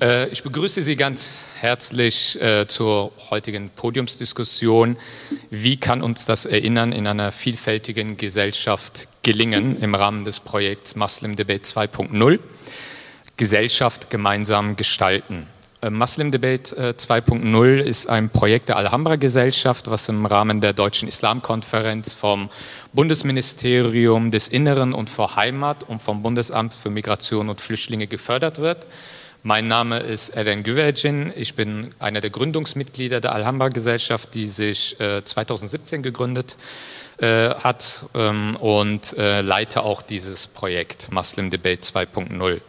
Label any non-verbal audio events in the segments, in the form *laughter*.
Äh, ich begrüße Sie ganz herzlich äh, zur heutigen Podiumsdiskussion. Wie kann uns das Erinnern in einer vielfältigen Gesellschaft gelingen im Rahmen des Projekts Muslim Debate 2.0? Gesellschaft gemeinsam gestalten. Äh, Muslim Debate 2.0 ist ein Projekt der Alhambra Gesellschaft, was im Rahmen der Deutschen Islamkonferenz vom Bundesministerium des Inneren und vor Heimat und vom Bundesamt für Migration und Flüchtlinge gefördert wird. Mein Name ist Eren Güvercin. Ich bin einer der Gründungsmitglieder der Alhambra Gesellschaft, die sich 2017 äh, gegründet äh, hat ähm, und äh, leite auch dieses Projekt Muslim Debate 2.0.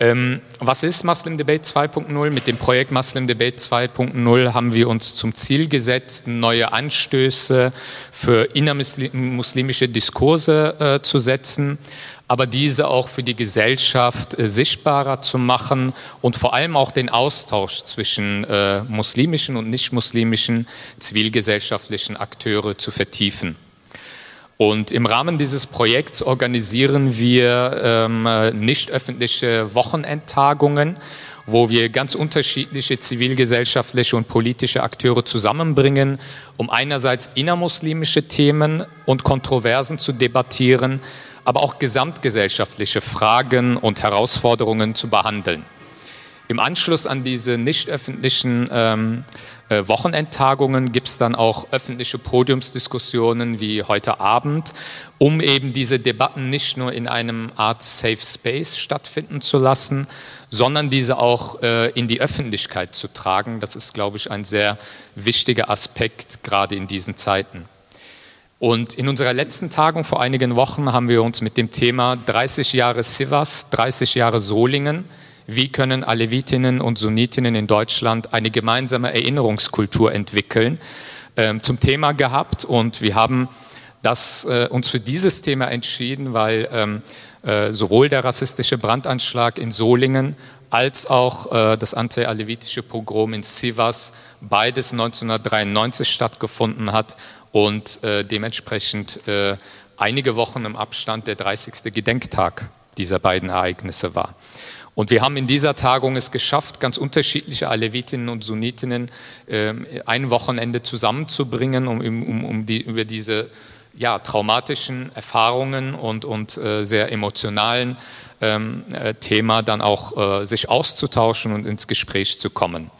Ähm, was ist Muslim Debate 2.0? Mit dem Projekt Muslim Debate 2.0 haben wir uns zum Ziel gesetzt, neue Anstöße für innermuslimische Diskurse äh, zu setzen, aber diese auch für die Gesellschaft äh, sichtbarer zu machen und vor allem auch den Austausch zwischen äh, muslimischen und nicht-muslimischen zivilgesellschaftlichen Akteure zu vertiefen. Und im Rahmen dieses Projekts organisieren wir ähm, nicht öffentliche Wochenendtagungen, wo wir ganz unterschiedliche zivilgesellschaftliche und politische Akteure zusammenbringen, um einerseits innermuslimische Themen und Kontroversen zu debattieren, aber auch gesamtgesellschaftliche Fragen und Herausforderungen zu behandeln. Im Anschluss an diese nicht öffentlichen ähm, äh, Wochenendtagungen gibt es dann auch öffentliche Podiumsdiskussionen wie heute Abend, um eben diese Debatten nicht nur in einem Art Safe Space stattfinden zu lassen, sondern diese auch äh, in die Öffentlichkeit zu tragen. Das ist, glaube ich, ein sehr wichtiger Aspekt, gerade in diesen Zeiten. Und in unserer letzten Tagung vor einigen Wochen haben wir uns mit dem Thema 30 Jahre Sivas, 30 Jahre Solingen, wie können Alevitinnen und Sunnitinnen in Deutschland eine gemeinsame Erinnerungskultur entwickeln, ähm, zum Thema gehabt. Und wir haben das, äh, uns für dieses Thema entschieden, weil ähm, äh, sowohl der rassistische Brandanschlag in Solingen als auch äh, das anti-alevitische Pogrom in Sivas beides 1993 stattgefunden hat und äh, dementsprechend äh, einige Wochen im Abstand der 30. Gedenktag dieser beiden Ereignisse war. Und wir haben in dieser Tagung es geschafft, ganz unterschiedliche Alevitinnen und Sunnitinnen äh, ein Wochenende zusammenzubringen, um, um, um die, über diese ja, traumatischen Erfahrungen und, und äh, sehr emotionalen ähm, äh, Thema dann auch äh, sich auszutauschen und ins Gespräch zu kommen.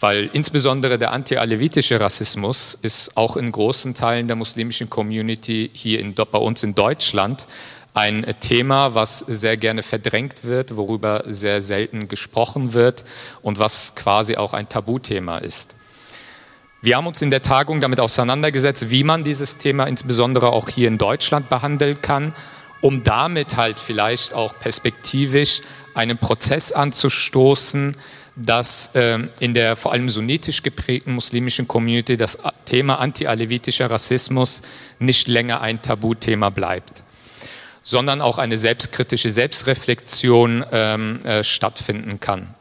Weil insbesondere der anti-alevitische Rassismus ist auch in großen Teilen der muslimischen Community hier in, bei uns in Deutschland ein Thema, was sehr gerne verdrängt wird, worüber sehr selten gesprochen wird und was quasi auch ein Tabuthema ist. Wir haben uns in der Tagung damit auseinandergesetzt, wie man dieses Thema insbesondere auch hier in Deutschland behandeln kann, um damit halt vielleicht auch perspektivisch einen Prozess anzustoßen, dass äh, in der vor allem sunnitisch geprägten muslimischen Community das Thema anti-alevitischer Rassismus nicht länger ein Tabuthema bleibt sondern auch eine selbstkritische Selbstreflexion ähm, äh, stattfinden kann.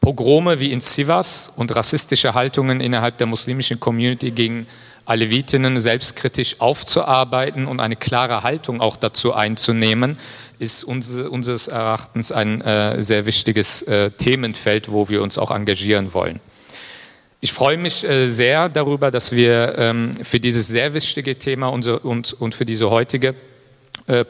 Pogrome wie in Sivas und rassistische Haltungen innerhalb der muslimischen Community gegen Alevitinnen selbstkritisch aufzuarbeiten und eine klare Haltung auch dazu einzunehmen, ist uns, unseres Erachtens ein äh, sehr wichtiges äh, Themenfeld, wo wir uns auch engagieren wollen. Ich freue mich äh, sehr darüber, dass wir ähm, für dieses sehr wichtige Thema und, für diese heutige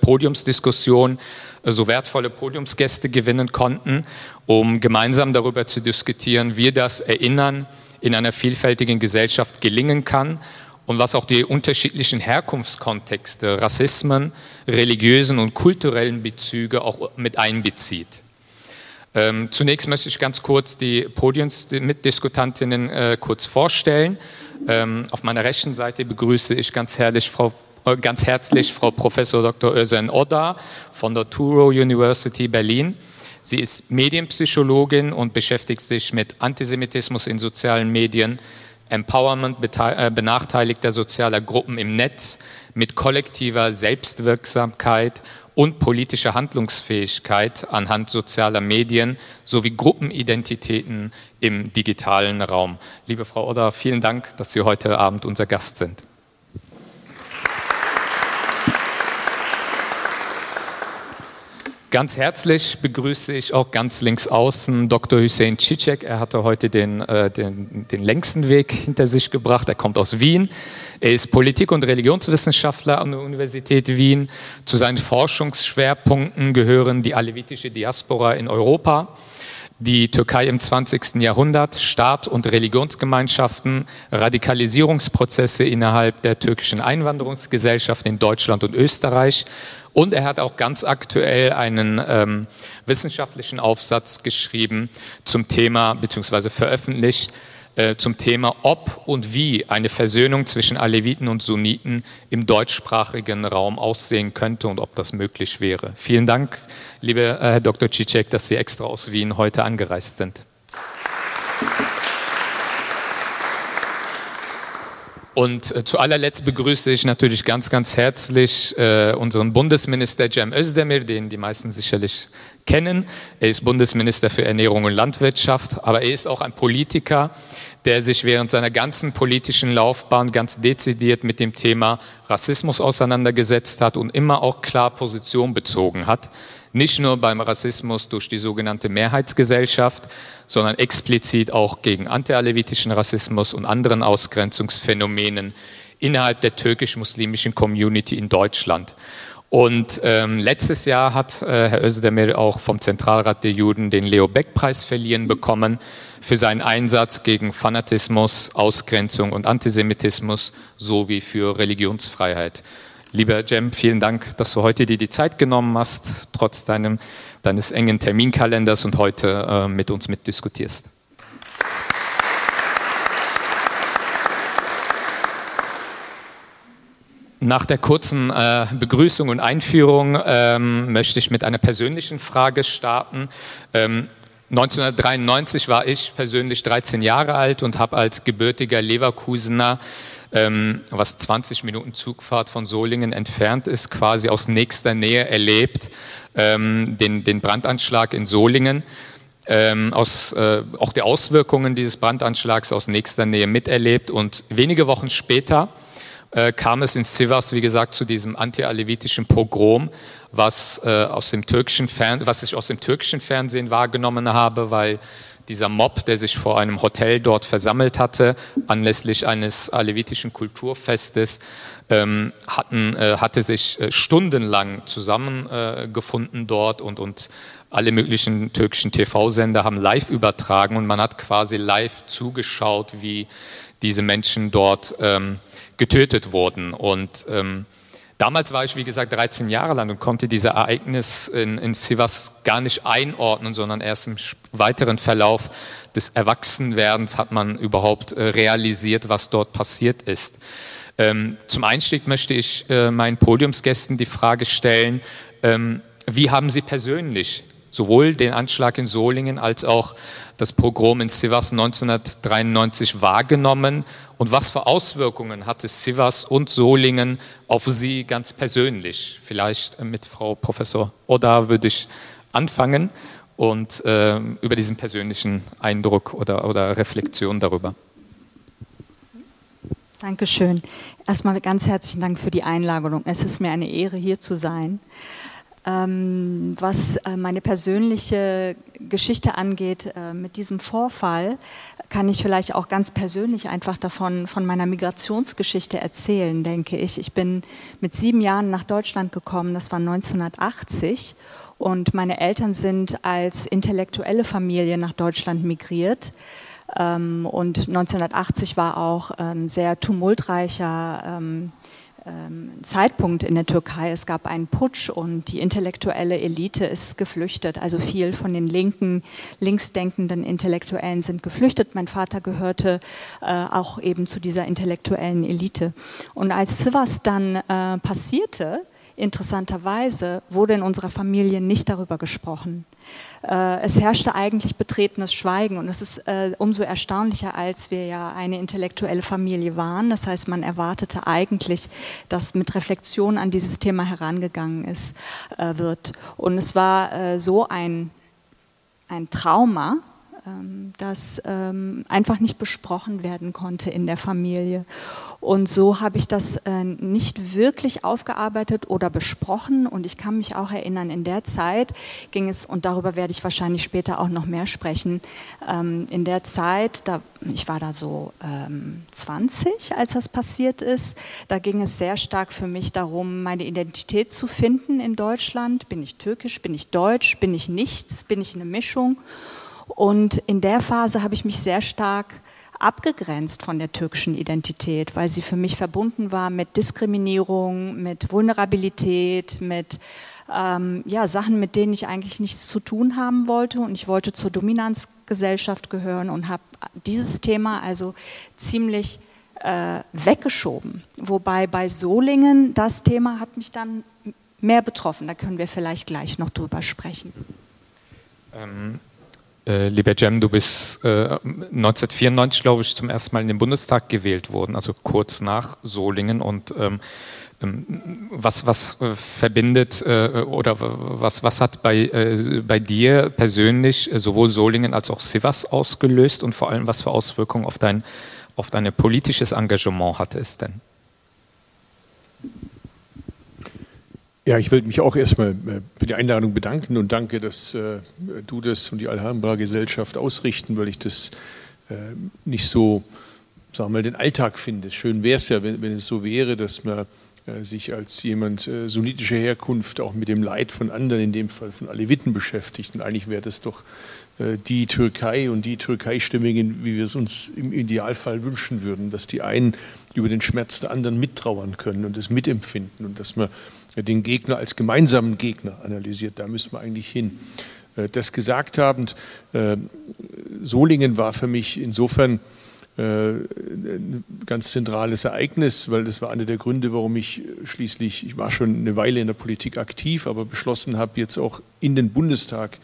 Podiumsdiskussion so wertvolle Podiumsgäste gewinnen konnten, um gemeinsam darüber zu diskutieren, wie das Erinnern in einer vielfältigen Gesellschaft gelingen kann und was auch die unterschiedlichen Herkunftskontexte, Rassismen, religiösen und kulturellen Bezüge auch mit einbezieht. Ähm, zunächst möchte ich ganz kurz die Podiumsmitdiskutantinnen äh, kurz vorstellen. Ähm, auf meiner rechten Seite begrüße ich ganz Frau ganz herzlich Frau Professor Dr. Özen Oda von der Touro University Berlin. Sie ist Medienpsychologin und beschäftigt sich mit Antisemitismus in sozialen Medien, Empowerment äh, benachteiligter sozialer Gruppen im Netz, mit kollektiver Selbstwirksamkeit und politischer Handlungsfähigkeit anhand sozialer Medien sowie Gruppenidentitäten im digitalen Raum. Liebe Frau Oda, vielen Dank, dass Sie heute Abend unser Gast sind. Ganz herzlich begrüße ich auch ganz links außen Dr. Hussein Cicek. Er hatte heute den, äh, den, den längsten Weg hinter sich gebracht. Er kommt aus Wien. Er ist Politik- und Religionswissenschaftler an der Universität Wien. Zu seinen Forschungsschwerpunkten gehören die alevitische Diaspora in Europa, die Türkei im 20. Jahrhundert, Staat und Religionsgemeinschaften, Radikalisierungsprozesse innerhalb der türkischen Einwanderungsgesellschaft in Deutschland und Österreich. Und er hat auch ganz aktuell einen ähm, wissenschaftlichen Aufsatz geschrieben zum Thema, beziehungsweise veröffentlicht, äh, zum Thema, ob und wie eine Versöhnung zwischen Aleviten und Sunniten im deutschsprachigen Raum aussehen könnte und ob das möglich wäre. Vielen Dank, lieber Herr Dr. Cicek, dass Sie extra aus Wien heute angereist sind. Und äh, zu allerletzt begrüße ich natürlich ganz, ganz herzlich äh, unseren Bundesminister Cem Özdemir, den die meisten sicherlich kennen. Er ist Bundesminister für Ernährung und Landwirtschaft, aber er ist auch ein Politiker, der sich während seiner ganzen politischen Laufbahn ganz dezidiert mit dem Thema Rassismus auseinandergesetzt hat und immer auch klar Position bezogen hat. Nicht nur beim Rassismus durch die sogenannte Mehrheitsgesellschaft, sondern explizit auch gegen antialevitischen Rassismus und anderen Ausgrenzungsphänomenen innerhalb der türkisch-muslimischen Community in Deutschland. Und ähm, letztes Jahr hat äh, Herr Özdemir auch vom Zentralrat der Juden den Leo Beck-Preis verliehen bekommen für seinen Einsatz gegen Fanatismus, Ausgrenzung und Antisemitismus sowie für Religionsfreiheit. Lieber Jem, vielen Dank, dass du heute dir die Zeit genommen hast, trotz deinem, deines engen Terminkalenders und heute äh, mit uns mitdiskutierst. Nach der kurzen äh, Begrüßung und Einführung ähm, möchte ich mit einer persönlichen Frage starten. Ähm, 1993 war ich persönlich 13 Jahre alt und habe als gebürtiger Leverkusener, ähm, was 20 Minuten Zugfahrt von Solingen entfernt ist, quasi aus nächster Nähe erlebt, ähm, den, den Brandanschlag in Solingen. Ähm, aus, äh, auch die Auswirkungen dieses Brandanschlags aus nächster Nähe miterlebt und wenige Wochen später äh, kam es in Sivas, wie gesagt, zu diesem anti-alevitischen Pogrom, was, äh, aus dem türkischen Fern was ich aus dem türkischen Fernsehen wahrgenommen habe, weil dieser Mob, der sich vor einem Hotel dort versammelt hatte, anlässlich eines alevitischen Kulturfestes, ähm, hatten, äh, hatte sich äh, stundenlang zusammengefunden äh, dort und, und alle möglichen türkischen TV-Sender haben live übertragen und man hat quasi live zugeschaut, wie diese Menschen dort ähm, getötet wurden. Und ähm, damals war ich, wie gesagt, 13 Jahre lang und konnte dieses Ereignis in, in Sivas gar nicht einordnen, sondern erst im weiteren Verlauf des Erwachsenwerdens hat man überhaupt äh, realisiert, was dort passiert ist. Ähm, zum Einstieg möchte ich äh, meinen Podiumsgästen die Frage stellen, ähm, wie haben Sie persönlich sowohl den Anschlag in Solingen als auch das Pogrom in Sivas 1993 wahrgenommen und was für Auswirkungen hatte Sivas und Solingen auf Sie ganz persönlich? Vielleicht mit Frau Professor Oda würde ich anfangen und äh, über diesen persönlichen Eindruck oder, oder Reflexion darüber. Dankeschön. Erstmal ganz herzlichen Dank für die Einladung. Es ist mir eine Ehre, hier zu sein. Ähm, was äh, meine persönliche Geschichte angeht äh, mit diesem Vorfall, kann ich vielleicht auch ganz persönlich einfach davon von meiner Migrationsgeschichte erzählen, denke ich. Ich bin mit sieben Jahren nach Deutschland gekommen, das war 1980 und meine Eltern sind als intellektuelle Familie nach Deutschland migriert. Ähm, und 1980 war auch ein sehr tumultreicher ähm, Zeitpunkt in der Türkei. Es gab einen Putsch und die intellektuelle Elite ist geflüchtet. Also viel von den linken, linksdenkenden Intellektuellen sind geflüchtet. Mein Vater gehörte äh, auch eben zu dieser intellektuellen Elite. Und als sowas dann äh, passierte, interessanterweise wurde in unserer Familie nicht darüber gesprochen. Äh, es herrschte eigentlich betretenes Schweigen und das ist äh, umso erstaunlicher, als wir ja eine intellektuelle Familie waren. Das heißt, man erwartete eigentlich, dass mit Reflexion an dieses Thema herangegangen ist, äh, wird. Und es war so ein, ein Trauma, ähm, das ähm, einfach nicht besprochen werden konnte in der Familie. Und so habe ich das äh, nicht wirklich aufgearbeitet oder besprochen. Und ich kann mich auch erinnern, in der Zeit ging es, und darüber werde ich wahrscheinlich später auch noch mehr sprechen, ähm, in der Zeit, da, ich war da so ähm, 20, als das passiert ist, da ging es sehr stark für mich darum, meine Identität zu finden in Deutschland. Bin ich türkisch, bin ich deutsch, bin ich nichts, bin ich eine Mischung? Und in der Phase habe ich mich sehr stark abgegrenzt von der türkischen Identität, weil sie für mich verbunden war mit Diskriminierung, mit Vulnerabilität, mit ähm, ja, Sachen, mit denen ich eigentlich nichts zu tun haben wollte. Und ich wollte zur Dominanzgesellschaft gehören und habe dieses Thema also ziemlich äh, weggeschoben. Wobei bei Solingen das Thema hat mich dann mehr betroffen. Da können wir vielleicht gleich noch drüber sprechen. Ähm, äh, lieber Jem, du bist äh, 1994, glaube ich, zum ersten Mal in den Bundestag gewählt worden, also kurz nach Solingen. Und ähm, ähm was, was äh, verbindet äh, oder was, was hat bei, äh, bei dir persönlich äh, sowohl Solingen als auch Sivas ausgelöst und vor allem was für Auswirkungen auf dein, auf dein politisches Engagement hatte es denn? Ja, ich will mich auch erstmal äh, für die Einladung bedanken und danke, dass äh, du das und die Alhambra Gesellschaft ausrichten, weil ich das äh, nicht so, sagen wir mal, den Alltag finde. Schön wäre es ja, wenn, wenn, es so wäre, dass man äh, sich als jemand äh, sunnitischer Herkunft auch mit dem Leid von anderen, in dem Fall von Aleviten, beschäftigt. Und eigentlich wäre das doch äh, die Türkei und die Türkei-Stimmigen, wie wir es uns im Idealfall wünschen würden, dass die einen über den Schmerz der anderen mittrauern können und es mitempfinden und dass man den Gegner als gemeinsamen Gegner analysiert. Da müssen wir eigentlich hin. Äh, das gesagt habend, äh, Solingen war für mich insofern äh, ein ganz zentrales Ereignis, weil das war einer der Gründe, warum ich schließlich, ich war schon eine Weile in der Politik aktiv, aber beschlossen habe, jetzt auch in den Bundestag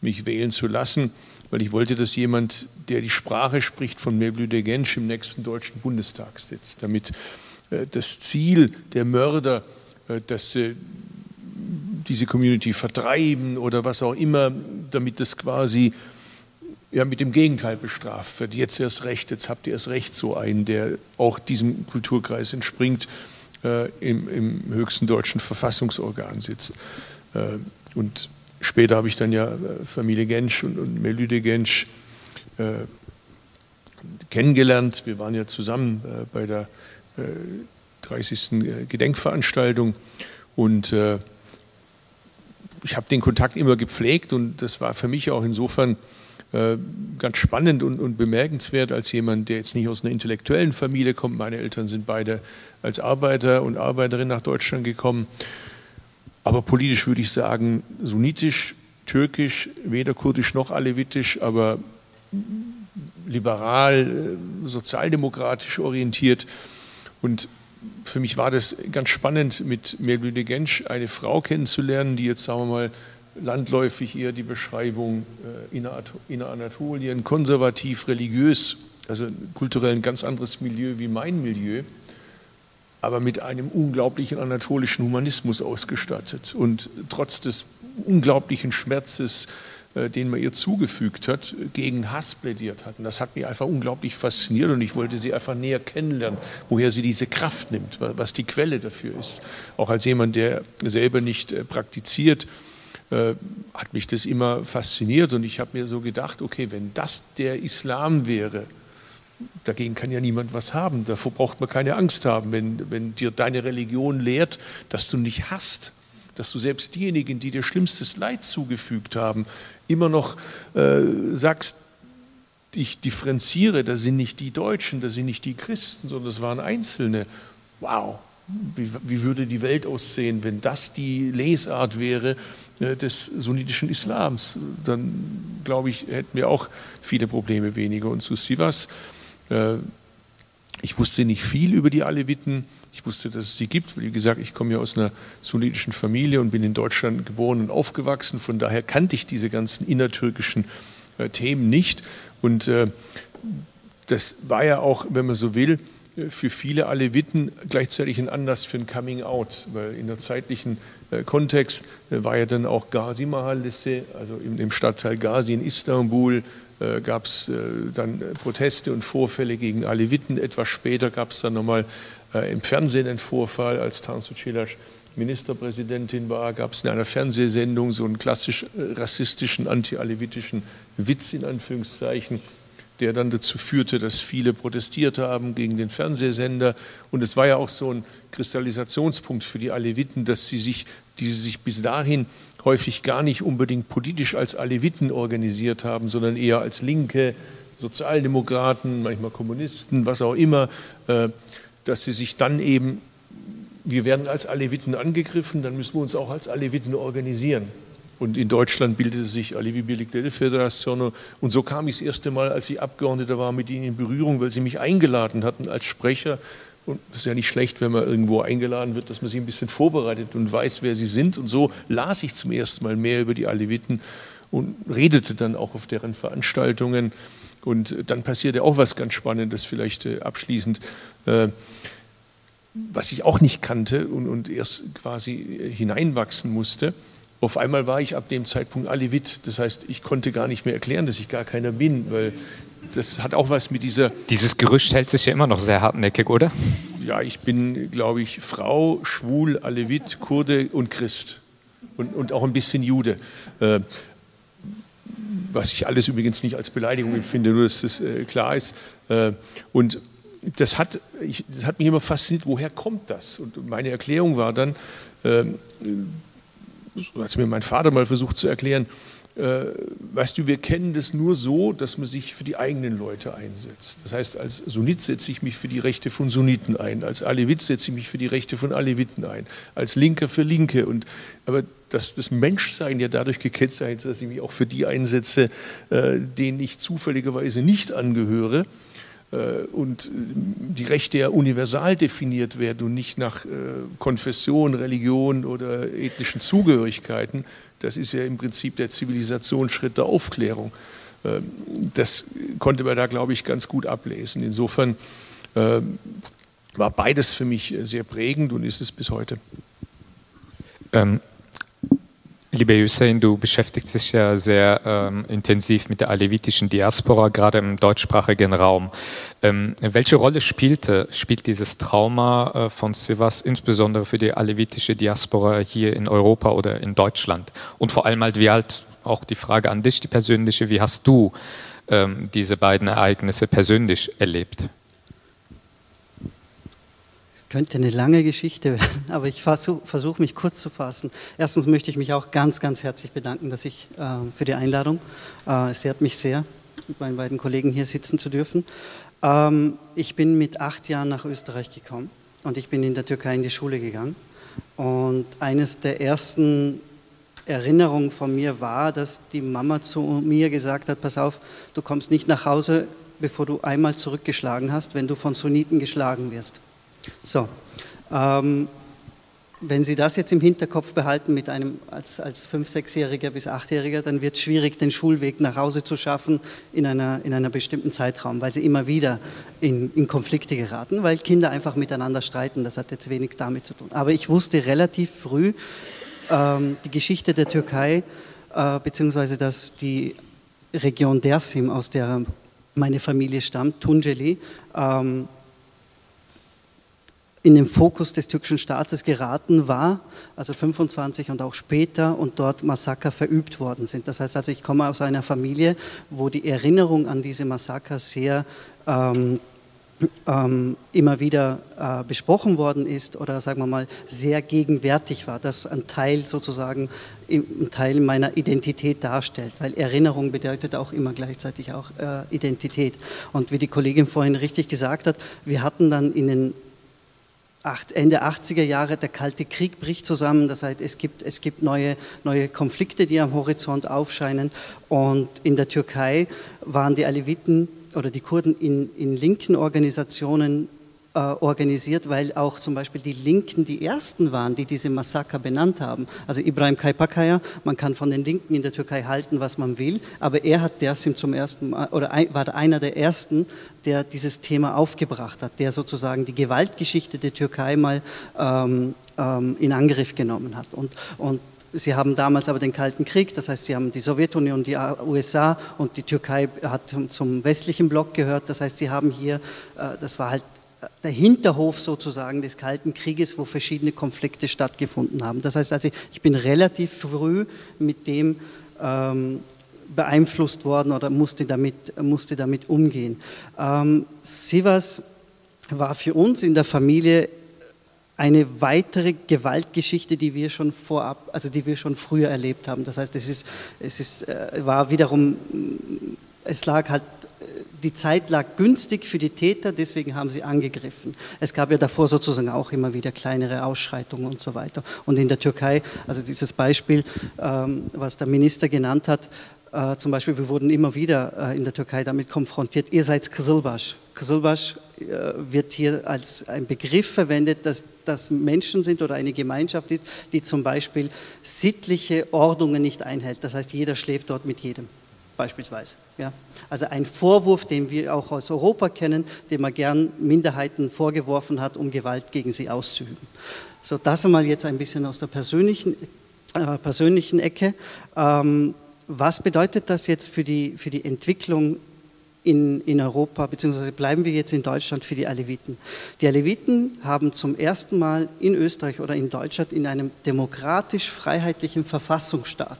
mich wählen zu lassen, weil ich wollte, dass jemand, der die Sprache spricht von Mevlüt Gensch im nächsten deutschen Bundestag sitzt, damit das Ziel der Mörder dass sie diese Community vertreiben oder was auch immer, damit das quasi ja, mit dem Gegenteil bestraft wird. Jetzt erst recht, jetzt habt ihr erst recht so einen, der auch diesem Kulturkreis entspringt, äh, im, im, höchsten deutschen Verfassungsorgan sitzt. Äh, und später habe ich dann ja äh, Familie Gensch und, und Melüde Gensch äh, kennengelernt. Wir waren ja zusammen äh, bei der 30. Äh, Gedenkveranstaltung. Und äh, ich habe den Kontakt immer gepflegt und das war für mich auch insofern äh, ganz spannend und, und, bemerkenswert als jemand, der jetzt nicht aus einer intellektuellen Familie kommt. Meine Eltern sind beide als Arbeiter und Arbeiterin nach Deutschland gekommen. Aber politisch würde ich sagen, sunnitisch, türkisch, weder kurdisch noch alevitisch, aber liberal, äh, sozialdemokratisch orientiert. Und für mich war das ganz spannend, mit Melville Gensch eine Frau kennenzulernen, die jetzt, sagen wir mal, landläufig eher die Beschreibung äh, Inneranatolien, konservativ, religiös, also kulturell ein ganz anderes Milieu wie mein Milieu, aber mit einem unglaublichen anatolischen Humanismus ausgestattet. Und trotz des unglaublichen Schmerzes den man ihr zugefügt hat, gegen Hass plädiert hat. Und das hat mich einfach unglaublich fasziniert und ich wollte sie einfach näher kennenlernen, woher sie diese Kraft nimmt, was die Quelle dafür ist. Auch als jemand, der selber nicht äh, praktiziert, äh, hat mich das immer fasziniert und ich habe mir so gedacht, okay, wenn das der Islam wäre, dagegen kann ja niemand was haben, davor braucht man keine Angst haben, wenn, wenn dir deine Religion lehrt, dass du nicht hast, dass du selbst diejenigen, die dir schlimmstes Leid zugefügt haben, immer noch äh, sagst, ich differenziere, das sind nicht die Deutschen, das sind nicht die Christen, sondern das waren Einzelne. Wow, wie, wie würde die Welt aussehen, wenn das die Lesart wäre äh, des sunnitischen Islams? Dann, glaube ich, hätten wir auch viele Probleme weniger. Und zu Sivas, äh, ich wusste nicht viel über die Aleviten. Ich wusste, dass es sie gibt. Wie gesagt, ich komme ja aus einer sunnitischen Familie und bin in Deutschland geboren und aufgewachsen. Von daher kannte ich diese ganzen innertürkischen äh, Themen nicht. Und äh, das war ja auch, wenn man so will, für viele Aleviten gleichzeitig ein Anlass für ein Coming Out, weil in der zeitlichen äh, Kontext äh, war ja dann auch Ghazi Mahallisse, also im, Stadtteil Ghazi in Istanbul, äh, gab es dann Proteste und Vorfälle gegen Aleviten. Etwas später gab es dann nochmal im Fernsehen einen Vorfall, als Tansu Cilac Ministerpräsidentin war, gab es in einer Fernsehsendung so einen klassisch rassistischen, anti-alevitischen Witz in Anführungszeichen der dann dazu führte, dass viele protestiert haben gegen den Fernsehsender. Und es war ja auch so ein Kristallisationspunkt für die Aleviten, dass sie sich, die sie sich bis dahin häufig gar nicht unbedingt politisch als Aleviten organisiert haben, sondern eher als Linke, Sozialdemokraten, manchmal Kommunisten, was auch immer, äh, dass sie sich dann eben, wir werden als Aleviten angegriffen, dann müssen wir uns auch als Aleviten organisieren. Und in Deutschland bildete sich Alevi Birlikdel Föderation. Und so kam ich das erste Mal, als ich Abgeordneter war, mit ihnen in Berührung, weil sie mich eingeladen hatten als Sprecher. Und es ist ja nicht schlecht, wenn man irgendwo eingeladen wird, dass man sich ein bisschen vorbereitet und weiß, wer sie sind. Und so las ich zum ersten Mal mehr über die Aleviten und redete dann auch auf deren Veranstaltungen. Und dann passierte auch was ganz Spannendes, vielleicht äh, abschließend, äh, was ich auch nicht kannte und, und erst quasi äh, hineinwachsen musste. Auf einmal war ich ab dem Zeitpunkt Alevit. Das heißt, ich konnte gar nicht mehr erklären, dass ich gar keiner bin, weil das hat auch was mit dieser. Dieses Gerücht hält sich ja immer noch sehr hartnäckig, oder? Ja, ich bin, glaube ich, Frau, schwul, Alevit, Kurde und Christ. Und, und auch ein bisschen Jude. Äh, was ich alles übrigens nicht als Beleidigung empfinde, nur dass das äh, klar ist. Äh, und das hat, ich, das hat mich immer fasziniert, woher kommt das? Und meine Erklärung war dann, ähm, so hat es mir mein Vater mal versucht zu erklären, äh, weißt du, wir kennen das nur so, dass man sich für die eigenen Leute einsetzt. Das heißt, als Sunnit setze ich mich für die Rechte von Sunniten ein, als Alevit setze ich mich für die Rechte von Aleviten ein, als Linker für Linke. Und, aber dass das Menschsein ja dadurch gekennzeichnet ist, dass ich mich auch für die einsetze, äh, denen ich zufälligerweise nicht angehöre. Äh, und die Rechte ja universal definiert werden und nicht nach äh, Konfession, Religion oder ethnischen Zugehörigkeiten, das ist ja im Prinzip der Zivilisationsschritt der Aufklärung. Ähm, das konnte man da, glaube ich, ganz gut ablesen. Insofern ähm, war beides für mich sehr prägend und ist es bis heute. Ähm, Lieber Hussein, du beschäftigst dich ja sehr ähm, intensiv mit der alevitischen Diaspora, gerade im deutschsprachigen Raum. Ähm, welche Rolle spielte, spielt dieses Trauma äh, von Sivas insbesondere für die alevitische Diaspora hier in Europa oder in Deutschland? Und vor allem halt, wie halt auch die Frage an dich, die persönliche, wie hast du ähm, diese beiden Ereignisse persönlich erlebt? Könnte eine lange Geschichte werden, *laughs* aber ich versuche versuch mich kurz zu fassen. Erstens möchte ich mich auch ganz, ganz herzlich bedanken, dass ich äh, für die Einladung. Äh, es ehrt mich sehr, mit meinen beiden Kollegen hier sitzen zu dürfen. Ähm, ich bin mit acht Jahren nach Österreich gekommen und ich bin in der Türkei in die Schule gegangen. Und eines der ersten Erinnerungen von mir war, dass die Mama zu mir gesagt hat, pass auf, du kommst nicht nach Hause, bevor du einmal zurückgeschlagen hast, wenn du von Sunniten geschlagen wirst. So, ähm, wenn Sie das jetzt im Hinterkopf behalten mit einem als, als 5-, 6-Jähriger bis 8-Jähriger, dann wird es schwierig, den Schulweg nach Hause zu schaffen in einer, in einer bestimmten Zeitraum, weil sie immer wieder in, in Konflikte geraten, weil Kinder einfach miteinander streiten. Das hat jetzt wenig damit zu tun. Aber ich wusste relativ früh ähm, die Geschichte der Türkei, äh, beziehungsweise dass die Region Dersim, aus der meine Familie stammt, Tunceli, ähm, in den Fokus des türkischen Staates geraten war, also 25 und auch später, und dort Massaker verübt worden sind. Das heißt also, ich komme aus einer Familie, wo die Erinnerung an diese Massaker sehr ähm, ähm, immer wieder äh, besprochen worden ist oder sagen wir mal sehr gegenwärtig war, das ein Teil sozusagen ein Teil meiner Identität darstellt, weil Erinnerung bedeutet auch immer gleichzeitig auch äh, Identität. Und wie die Kollegin vorhin richtig gesagt hat, wir hatten dann in den Ende 80er Jahre, der Kalte Krieg bricht zusammen, das heißt, es gibt, es gibt neue, neue Konflikte, die am Horizont aufscheinen. Und in der Türkei waren die Aleviten oder die Kurden in, in linken Organisationen äh, organisiert, weil auch zum Beispiel die Linken die ersten waren, die diese Massaker benannt haben. Also Ibrahim Kaypakaya, man kann von den Linken in der Türkei halten, was man will, aber er hat Dersim zum ersten Mal, oder war einer der ersten, der dieses Thema aufgebracht hat, der sozusagen die Gewaltgeschichte der Türkei mal ähm, ähm, in Angriff genommen hat. Und, und Sie haben damals aber den Kalten Krieg, das heißt, Sie haben die Sowjetunion, die USA und die Türkei hat zum westlichen Block gehört. Das heißt, Sie haben hier, äh, das war halt der Hinterhof sozusagen des Kalten Krieges, wo verschiedene Konflikte stattgefunden haben. Das heißt also, ich bin relativ früh mit dem ähm, beeinflusst worden oder musste damit, musste damit umgehen. Ähm, Sivas war für uns in der Familie eine weitere Gewaltgeschichte, die wir schon vorab, also die wir schon früher erlebt haben. Das heißt, es ist, es ist, äh, war wiederum, es lag halt, die Zeit lag günstig für die Täter, deswegen haben sie angegriffen. Es gab ja davor sozusagen auch immer wieder kleinere Ausschreitungen und so weiter. Und in der Türkei, also dieses Beispiel, ähm, was der Minister genannt hat, äh, zum Beispiel, wir wurden immer wieder äh, in der Türkei damit konfrontiert, ihr seid Kızılbaş. Kızılbaş äh, wird hier als ein Begriff verwendet, dass das Menschen sind oder eine Gemeinschaft ist, die zum Beispiel sittliche Ordnungen nicht einhält. Das heißt, jeder schläft dort mit jedem beispielsweise. Ja? Also ein Vorwurf, den wir auch aus Europa kennen, den man gern Minderheiten vorgeworfen hat, um Gewalt gegen sie auszuüben. So, das einmal jetzt ein bisschen aus der persönlichen, äh, persönlichen Ecke. Ähm, was bedeutet das jetzt für die, für die Entwicklung in, in Europa, beziehungsweise bleiben wir jetzt in Deutschland für die Aleviten? Die Aleviten haben zum ersten Mal in Österreich oder in Deutschland in einem demokratisch-freiheitlichen Verfassungsstaat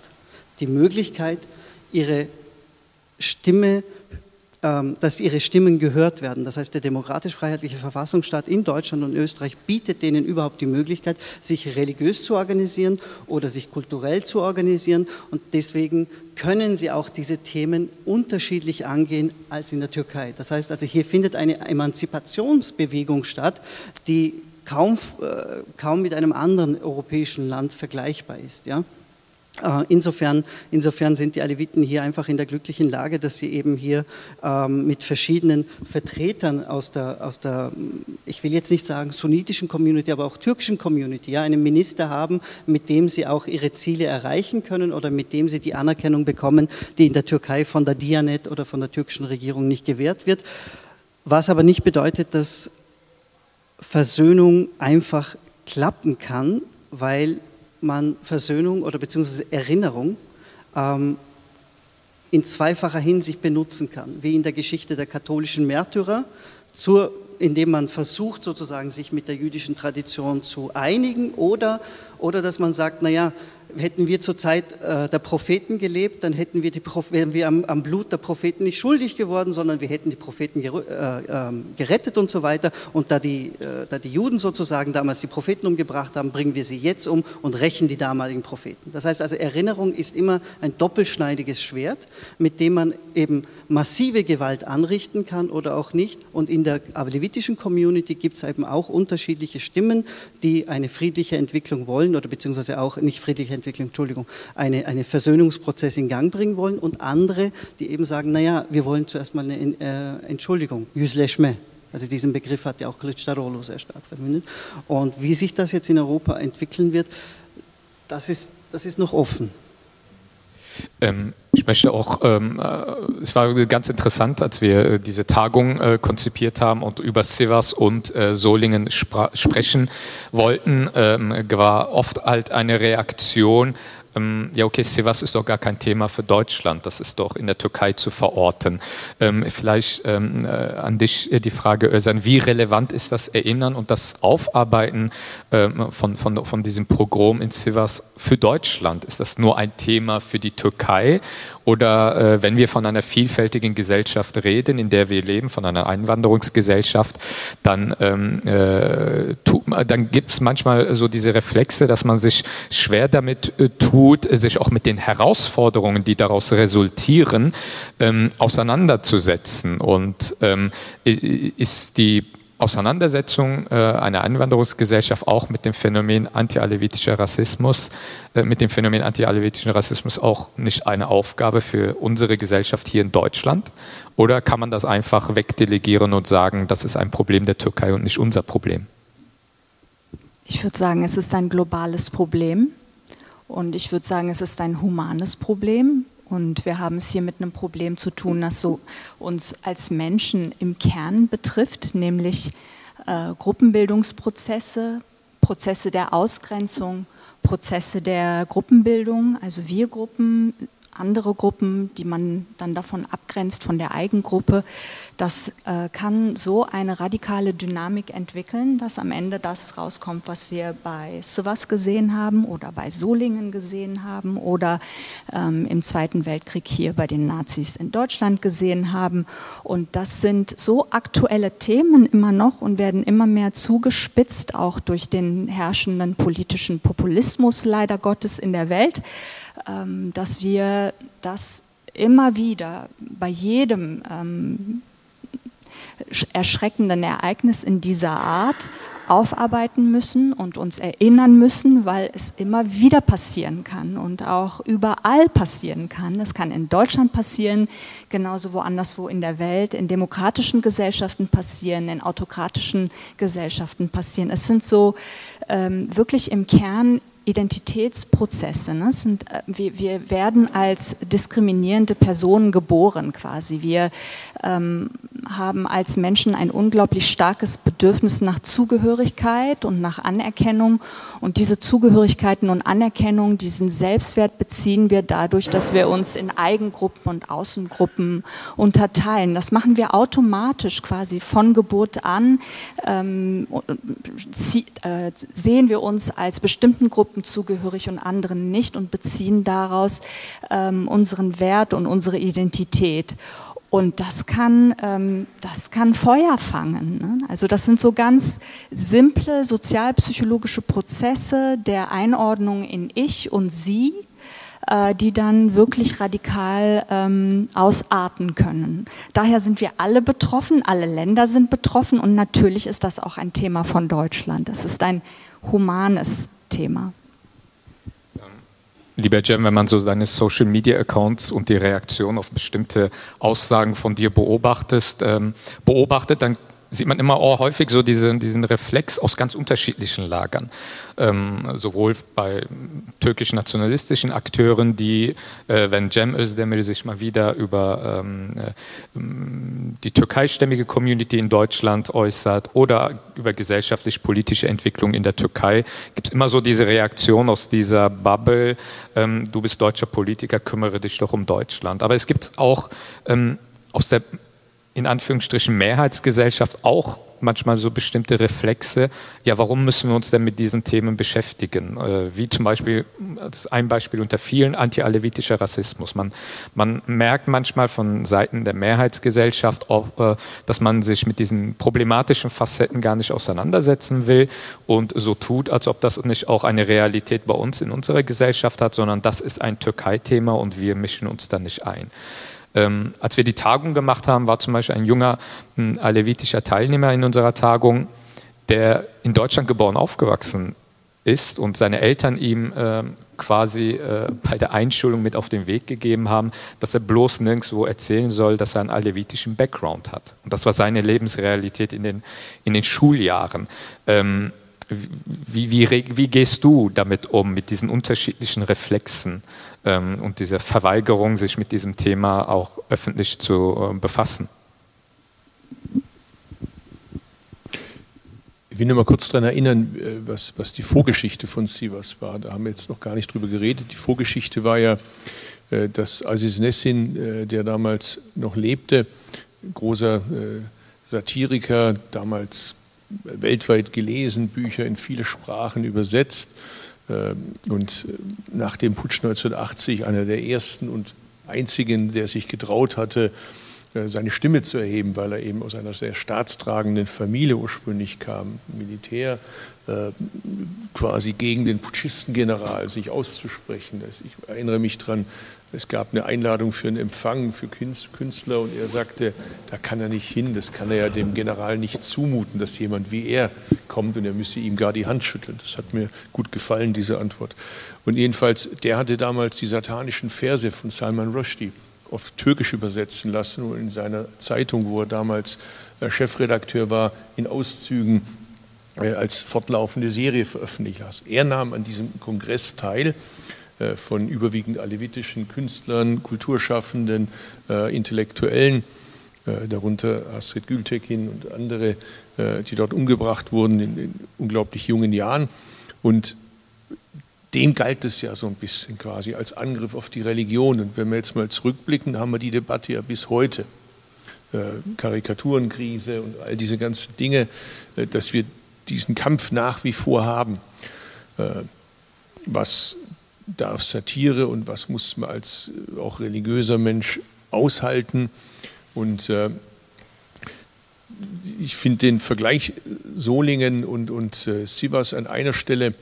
die Möglichkeit, ihre Stimme ähm, dass ihre Stimmen gehört werden. Das heißt, der demokratisch-freiheitliche Verfassungsstaat in Deutschland und Österreich bietet denen überhaupt die Möglichkeit, sich religiös zu organisieren oder sich kulturell zu organisieren. Und deswegen können sie auch diese Themen unterschiedlich angehen als in der Türkei. Das heißt also, hier findet eine Emanzipationsbewegung statt, die kaum, äh, kaum mit einem anderen europäischen Land vergleichbar ist. Ja? Äh, insofern, insofern, sind die Aleviten hier einfach in der glücklichen Lage, dass sie eben hier ähm, mit verschiedenen Vertretern aus der, aus der, ich will jetzt nicht sagen sunnitischen Community, aber auch türkischen Community, ja, einen Minister haben, mit dem sie auch ihre Ziele erreichen können oder mit dem sie die Anerkennung bekommen, die in der Türkei von der Dianet oder von der türkischen Regierung nicht gewährt wird. Was aber nicht bedeutet, dass Versöhnung einfach klappen kann, weil man Versöhnung oder beziehungsweise Erinnerung ähm, in zweifacher Hinsicht benutzen kann, wie in der Geschichte der katholischen Märtyrer, zur, indem man versucht sozusagen sich mit der jüdischen Tradition zu einigen oder, oder dass man sagt, naja, hätten wir zur Zeit äh, der Propheten gelebt, dann hätten wir die wären wir am, am, Blut der Propheten nicht schuldig geworden, sondern wir hätten die Propheten äh, äh, gerettet und so weiter. Und da die, äh, da die Juden sozusagen damals die Propheten umgebracht haben, bringen wir sie jetzt um und rächen die damaligen Propheten. Das heißt also, Erinnerung ist immer ein doppelschneidiges Schwert, mit dem man eben massive Gewalt anrichten kann oder auch nicht. Und in der levitischen Community gibt es eben auch unterschiedliche Stimmen, die eine friedliche Entwicklung wollen oder beziehungsweise auch nicht friedliche Entwicklung Entschuldigung, eine, eine Versöhnungsprozess in Gang bringen wollen und andere, die eben sagen, naja, wir wollen zuerst mal eine äh, Entschuldigung, Yüzleşme. Also diesen Begriff hat ja auch Kılıçdaroğlu sehr stark verwendet. Und wie sich das jetzt in Europa entwickeln wird, das ist, das ist noch offen. Ähm, ich möchte auch, ähm, äh, es war ganz interessant, als wir äh, diese Tagung äh, konzipiert haben und über Sivas und äh, Solingen sprechen wollten, ähm, war oft halt eine Reaktion ähm, ja okay, Sivas ist doch gar kein Thema für Deutschland, das ist doch in der Türkei zu verorten. Ähm, vielleicht ähm, äh, an dich die Frage, Özan, wie relevant ist das Erinnern und das Aufarbeiten ähm, von, von, von diesem Pogrom in Sivas für Deutschland? Ist das nur ein Thema für die Türkei oder äh, wenn wir von einer vielfältigen Gesellschaft reden, in der wir leben, von einer Einwanderungsgesellschaft, dann, ähm, äh, dann gibt es manchmal so diese Reflexe, dass man sich schwer damit äh, tut, sich auch mit den Herausforderungen, die daraus resultieren, ähm, auseinanderzusetzen. Und ähm, ist die Auseinandersetzung äh, einer Einwanderungsgesellschaft auch mit dem Phänomen anti-alevitischer Rassismus, äh, mit dem Phänomen anti-alevitischer Rassismus auch nicht eine Aufgabe für unsere Gesellschaft hier in Deutschland? Oder kann man das einfach wegdelegieren und sagen, das ist ein Problem der Türkei und nicht unser Problem? Ich würde sagen, es ist ein globales Problem und ich würde sagen, es ist ein humanes Problem. Und wir haben es hier mit einem Problem zu tun, das so uns als Menschen im Kern betrifft, nämlich äh, Gruppenbildungsprozesse, Prozesse der Ausgrenzung, Prozesse der Gruppenbildung, also Wir-Gruppen, andere Gruppen, die man dann davon abgrenzt von der Eigengruppe. Das äh, kann so eine radikale Dynamik entwickeln, dass am Ende das rauskommt, was wir bei Sivas gesehen haben oder bei Solingen gesehen haben oder ähm, im Zweiten Weltkrieg hier bei den Nazis in Deutschland gesehen haben. Und das sind so aktuelle Themen immer noch und werden immer mehr zugespitzt, auch durch den herrschenden politischen Populismus leider Gottes in der Welt. Ähm, dass wir das immer wieder bei jedem ähm, erschreckenden Ereignis in dieser Art aufarbeiten müssen und uns erinnern müssen, weil es immer wieder passieren kann und auch überall passieren kann. Es kann in Deutschland passieren, genauso woanders wo in der Welt, in demokratischen Gesellschaften passieren, in autokratischen Gesellschaften passieren. Es sind so ähm, wirklich im Kern Identitätsprozesse. Ne? Sind, äh, wir, wir, werden als diskriminierende Personen geboren quasi. Wir ähm, haben als Menschen ein unglaublich starkes Bedürfnis nach Zugehörigkeit und nach Anerkennung. Und diese Zugehörigkeiten und Anerkennung, diesen Selbstwert beziehen wir dadurch, dass wir uns in Eigengruppen und Außengruppen unterteilen. Das machen wir automatisch quasi von Geburt an. Ähm, äh, sehen wir uns als bestimmten Gruppen zugehörig und anderen nicht und beziehen daraus ähm, unseren Wert und unsere Identität. Und das kann, ähm, das kann Feuer fangen. Ne? Also das sind so ganz simple sozialpsychologische Prozesse der Einordnung in Ich und Sie, äh, die dann wirklich radikal ähm, ausarten können. Daher sind wir alle betroffen, alle Länder sind betroffen und natürlich ist das auch ein Thema von Deutschland. Es ist ein humanes Thema. Lieber Jem, wenn man so deine Social Media Accounts und die Reaktion auf bestimmte Aussagen von dir beobachtet, ähm, beobachtet, dann sieht man immer auch häufig so diesen, diesen Reflex aus ganz unterschiedlichen Lagern. Ähm, sowohl bei türkisch nationalistischen Akteuren, die, äh, wenn Cem Özdemir sich mal wieder über ähm, äh, die türkeistämmige Community in Deutschland äußert oder über gesellschaftlich-politische Entwicklung in der Türkei, gibt es immer so diese Reaktion aus dieser Bubble, ähm, du bist deutscher Politiker, kümmere dich doch um Deutschland. Aber es gibt auch ähm, aus der in Anführungsstrichen Mehrheitsgesellschaft auch manchmal so bestimmte Reflexe. Ja, warum müssen wir uns denn mit diesen Themen beschäftigen? Äh, wie zum Beispiel, das ist ein Beispiel unter vielen, anti-alevitischer Rassismus. Man, man merkt manchmal von Seiten der Mehrheitsgesellschaft auch, äh, dass man sich mit diesen problematischen Facetten gar nicht auseinandersetzen will und so tut, als ob das nicht auch eine Realität bei uns in unserer Gesellschaft hat, sondern das ist ein Türkei-Thema und wir mischen uns da nicht ein. Ähm, als wir die Tagung gemacht haben, war zum Beispiel ein junger ein alevitischer Teilnehmer in unserer Tagung, der in Deutschland geboren aufgewachsen ist und seine Eltern ihm äh, quasi äh, bei der Einschulung mit auf den Weg gegeben haben, dass er bloß nirgendwo erzählen soll, dass er einen alevitischen Background hat. Und das war seine Lebensrealität in den, in den Schuljahren. Ähm, wie, wie, wie, gehst du damit um, mit diesen unterschiedlichen Reflexen ähm, und dieser Verweigerung, sich mit diesem Thema auch öffentlich zu äh, befassen? Ich will nur mal kurz daran erinnern, äh, was, was die Vorgeschichte von Sivas war. Da haben wir jetzt noch gar nicht drüber geredet. Die Vorgeschichte war ja, äh, dass Aziz Nessin, äh, der damals noch lebte, großer Satiriker, damals weltweit gelesen, Bücher in viele Sprachen übersetzt und äh, nach dem Putsch 1980 einer der ersten und einzigen, der sich getraut hatte, äh, seine Stimme zu erheben, weil er eben aus einer sehr staatstragenden Familie ursprünglich kam, Militär, äh, quasi gegen den Putschistengeneral sich auszusprechen. Ich erinnere mich daran, Es gab eine Einladung für einen Empfang für Künstler und er sagte, da kann er nicht hin, das kann er ja dem General nicht zumuten, dass jemand wie er kommt und er müsse ihm gar die Hand schütteln. Das hat mir gut gefallen, diese Antwort. Und jedenfalls, der hatte damals die satanischen Verse von Salman Rushdie auf Türkisch übersetzen lassen und in seiner Zeitung, wo er damals äh, Chefredakteur war, in Auszügen äh, als fortlaufende Serie veröffentlicht lassen. Er nahm an diesem Kongress teil von überwiegend alevitischen Künstlern, Kulturschaffenden, äh, Intellektuellen, äh, darunter Astrid Gültekin und andere, die dort umgebracht wurden in, unglaublich jungen Jahren. Und dem galt es ja so ein bisschen quasi als Angriff auf die Religion. Und wenn wir jetzt mal zurückblicken, haben wir die Debatte ja bis heute. Karikaturenkrise und all diese ganzen Dinge, dass wir diesen Kampf nach wie vor haben. Was darf Satire und was muss man als äh, auch religiöser Mensch aushalten. Und äh, ich finde den Vergleich Solingen und, und äh, Sivas an einer Stelle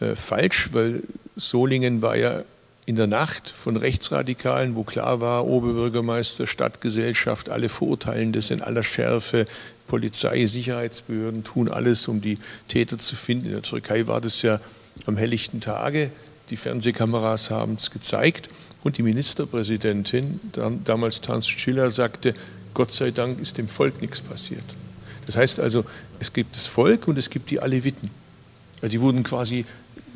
äh, falsch, weil Solingen war ja in der Nacht von Rechtsradikalen, wo klar war, Oberbürgermeister, Stadtgesellschaft, alle verurteilen das in aller Schärfe, Polizei, Sicherheitsbehörden tun alles, um die Täter zu finden. In der Türkei war das ja am helllichten Tage die Fernsehkameras haben es gezeigt und die Ministerpräsidentin, damals Tanz Schiller, sagte, Gott sei Dank ist dem Volk nichts passiert. Das heißt also, es gibt das Volk und es gibt die Aleviten. Die wurden quasi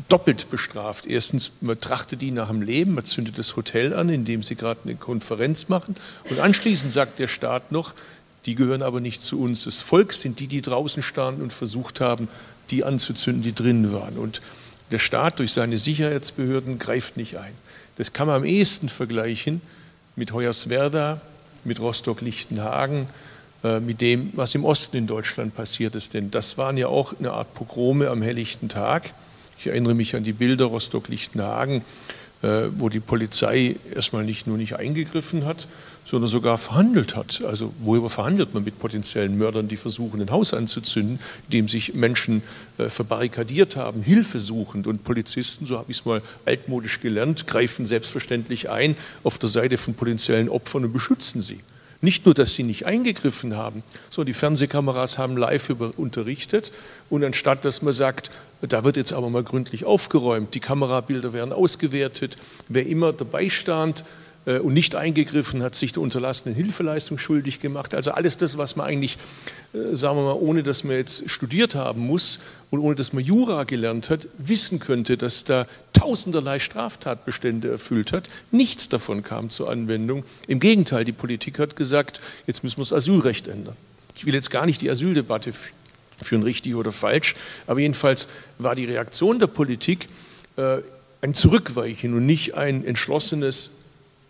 doppelt bestraft. Erstens, man trachtet die nach dem Leben, man zündet das Hotel an, in dem sie gerade eine Konferenz machen. Und anschließend sagt der Staat noch, die gehören aber nicht zu uns. Das Volk sind die, die draußen standen und versucht haben, die anzuzünden, die drinnen waren. Und der Staat durch seine Sicherheitsbehörden greift nicht ein. Das kann man am ehesten vergleichen mit Hoyerswerda, mit Rostock-Lichtenhagen, äh, mit dem, was im Osten in Deutschland passiert ist. Denn das waren ja auch eine Art Pogrome am helllichten Tag. Ich erinnere mich an die Bilder Rostock-Lichtenhagen, äh, wo die Polizei erstmal nicht nur nicht eingegriffen hat, sondern sogar verhandelt hat. Also worüber verhandelt man mit potenziellen Mördern, die versuchen, ein Haus anzuzünden, in dem sich Menschen äh, verbarrikadiert haben, Hilfe suchend. Und Polizisten, so habe ich es mal altmodisch gelernt, greifen selbstverständlich ein auf der Seite von potenziellen Opfern und beschützen sie. Nicht nur, dass sie nicht eingegriffen haben, sondern die Fernsehkameras haben live über unterrichtet. Und anstatt, dass man sagt, da wird jetzt aber mal gründlich aufgeräumt, die Kamerabilder werden ausgewertet, wer immer dabei stand, und nicht eingegriffen, hat sich der unterlassenen Hilfeleistung schuldig gemacht. Also alles das, was man eigentlich, äh, sagen wir mal, ohne dass man jetzt studiert haben muss und ohne dass man Jura gelernt hat, wissen könnte, dass da tausenderlei Straftatbestände erfüllt hat. Nichts davon kam zur Anwendung. Im Gegenteil, die Politik hat gesagt, jetzt müssen wir das Asylrecht ändern. Ich will jetzt gar nicht die Asyldebatte führen, richtig oder falsch, aber jedenfalls war die Reaktion der Politik äh, ein Zurückweichen und nicht ein entschlossenes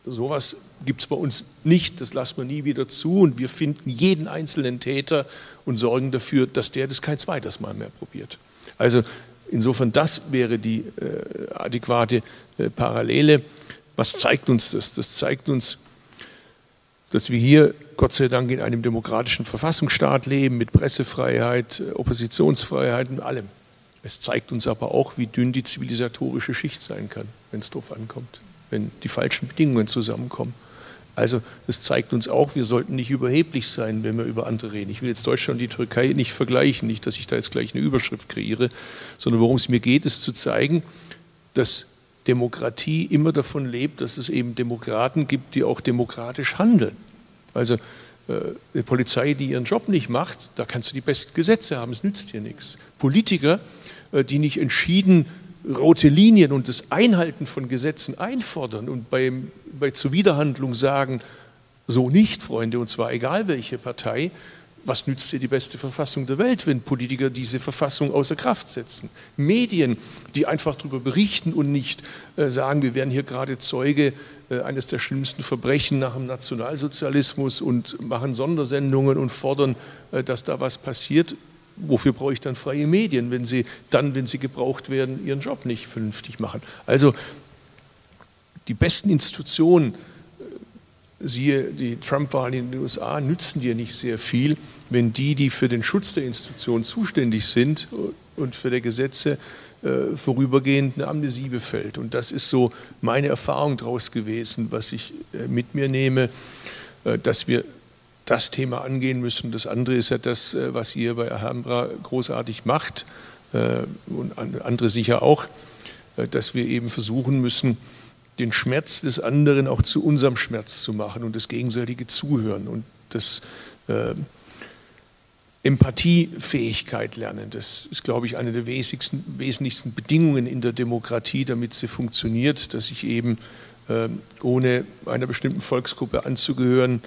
Sowas gibt es bei uns nicht, das lassen wir nie wieder zu und wir finden jeden einzelnen Täter und sorgen dafür, dass der das kein zweites Mal mehr probiert. Also insofern, das wäre die äh, adäquate äh, Parallele. Was zeigt uns das? Das zeigt uns, dass wir hier Gott sei Dank in einem demokratischen Verfassungsstaat leben mit Pressefreiheit, Oppositionsfreiheit und allem. Es zeigt uns aber auch, wie dünn die zivilisatorische Schicht sein kann, wenn es darauf ankommt wenn die falschen Bedingungen zusammenkommen. Also das zeigt uns auch, wir sollten nicht überheblich sein, wenn wir über andere reden. Ich will jetzt Deutschland und die Türkei nicht vergleichen, nicht, dass ich da jetzt gleich eine Überschrift kreiere, sondern worum es mir geht, ist zu zeigen, dass Demokratie immer davon lebt, dass es eben Demokraten gibt, die auch demokratisch handeln. Also äh, eine Polizei, die ihren Job nicht macht, da kannst du die besten Gesetze haben, es nützt dir nichts. Politiker, äh, die nicht entschieden rote Linien und das Einhalten von Gesetzen einfordern und beim, bei Zuwiderhandlung sagen, so nicht, Freunde, und zwar egal welche Partei, was nützt dir die beste Verfassung der Welt, wenn Politiker diese Verfassung außer Kraft setzen? Medien, die einfach darüber berichten und nicht äh, sagen, wir werden hier gerade Zeuge äh, eines der schlimmsten Verbrechen nach dem Nationalsozialismus und machen Sondersendungen und fordern, äh, dass da was passiert wofür brauche ich dann freie Medien, wenn sie dann, wenn sie gebraucht werden, ihren Job nicht vernünftig machen? Also die besten Institutionen, äh, siehe die Trump-Wahl in den USA, nützen dir nicht sehr viel, wenn die, die für den Schutz der Institutionen zuständig sind und für die Gesetze, äh, vorübergehend eine Amnesie befällt. Und das ist so meine Erfahrung daraus gewesen, was ich äh, mit mir nehme, äh, dass wir das Thema angehen müssen. Das andere ist ja das, äh, was ihr bei Alhambra großartig macht äh, und andere sicher auch, äh, dass wir eben versuchen müssen, den Schmerz des anderen auch zu unserem Schmerz zu machen und das gegenseitige Zuhören und das äh, Empathiefähigkeit lernen. Das ist, glaube ich, eine der wesentlichsten, Bedingungen in der Demokratie, damit sie funktioniert, dass ich eben äh, ohne einer bestimmten Volksgruppe anzugehören,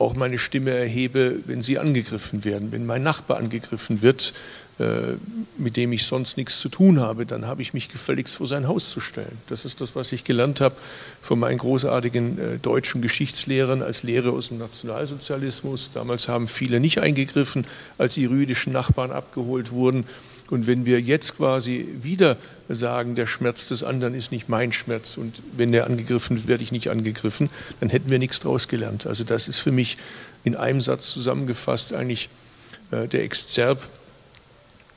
auch meine Stimme erhebe, wenn sie angegriffen werden. Wenn mein Nachbar angegriffen wird, äh, mit dem ich sonst nichts zu tun habe, dann habe ich mich gefälligst vor sein Haus zu stellen. Das ist das, was ich gelernt habe von meinen großartigen äh, deutschen Geschichtslehrern als Lehre aus dem Nationalsozialismus. Damals haben viele nicht eingegriffen, als ihre jüdischen Nachbarn abgeholt wurden. Und wenn wir jetzt quasi wieder sagen, der Schmerz des anderen ist nicht mein Schmerz und wenn der angegriffen wird, werde ich nicht angegriffen, dann hätten wir nichts daraus gelernt. Also das ist für mich in einem Satz zusammengefasst eigentlich äh, der Exzerp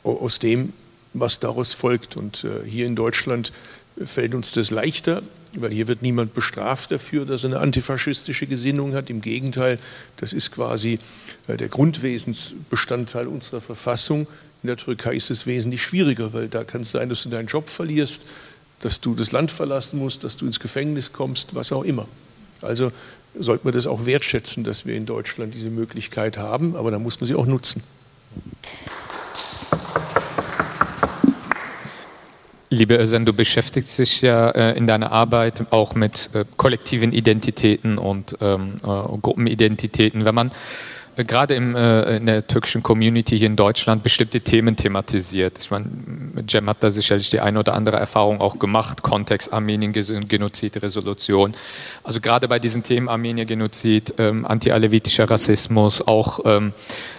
aus dem, was daraus folgt. Und äh, hier in Deutschland fällt uns das leichter, weil hier wird niemand bestraft dafür, dass er eine antifaschistische Gesinnung hat. Im Gegenteil, das ist quasi äh, der Grundwesensbestandteil unserer Verfassung. In der Türkei ist es wesentlich schwieriger, weil da kann es sein, dass du deinen Job verlierst, dass du das Land verlassen musst, dass du ins Gefängnis kommst, was auch immer. Also sollte man das auch wertschätzen, dass wir in Deutschland diese Möglichkeit haben, aber da muss man sie auch nutzen. Liebe Özden, du beschäftigst dich ja äh, in deiner Arbeit auch mit äh, kollektiven Identitäten und ähm, äh, Gruppenidentitäten. Wenn man gerade im, äh, in der türkischen Community hier in Deutschland bestimmte Themen thematisiert. Ich meine, Cem hat da sicherlich die eine oder andere Erfahrung auch gemacht, Kontext Armenien, Genozid, Resolution. Also gerade bei diesen Themen Armenien, Genozid, ähm, anti-alevitischer Rassismus, auch ähm,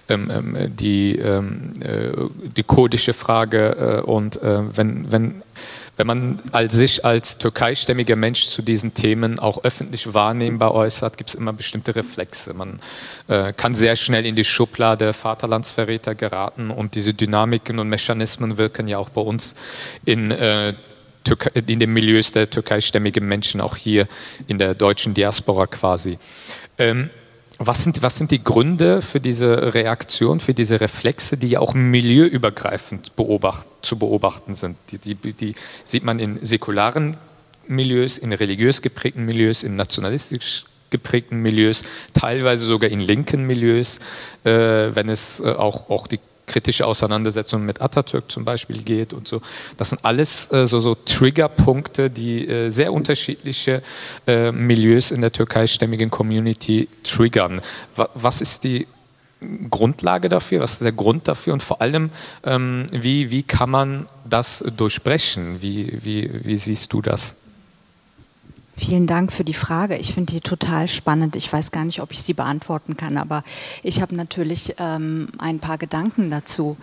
ähm, ähm die, ähm, äh, die kurdische Frage äh, und äh, wenn, wenn wenn man als sich als türkeistämmiger Mensch zu diesen Themen auch öffentlich wahrnehmbar äußert, gibt es immer bestimmte Reflexe. Man äh, kann sehr schnell in die Schublade Vaterlandsverräter geraten und diese Dynamiken und Mechanismen wirken ja auch bei uns in äh, in den Milieus der türkeistämmigen Menschen, auch hier in der deutschen Diaspora quasi. Ähm, was sind, was sind die Gründe für diese Reaktion, für diese Reflexe, die ja auch milieuübergreifend beobacht, zu beobachten sind? Die, die, die sieht man in säkularen Milieus, in religiös geprägten Milieus, in nationalistisch geprägten Milieus, teilweise sogar in linken Milieus, äh, wenn es äh, auch, auch die kritische Auseinandersetzung mit Atatürk zum Beispiel geht und so. Das sind alles äh, so, so Triggerpunkte, die äh, sehr unterschiedliche äh, Milieus in der türkeistämmigen Community triggern. Wa was ist die Grundlage dafür? Was ist der Grund dafür? Und vor allem, ähm, wie, wie kann man das durchbrechen? Wie, wie, wie siehst du das? Vielen Dank für die Frage. Ich finde die total spannend. Ich weiß gar nicht, ob ich sie beantworten kann, aber ich habe natürlich ähm, ein paar Gedanken dazu.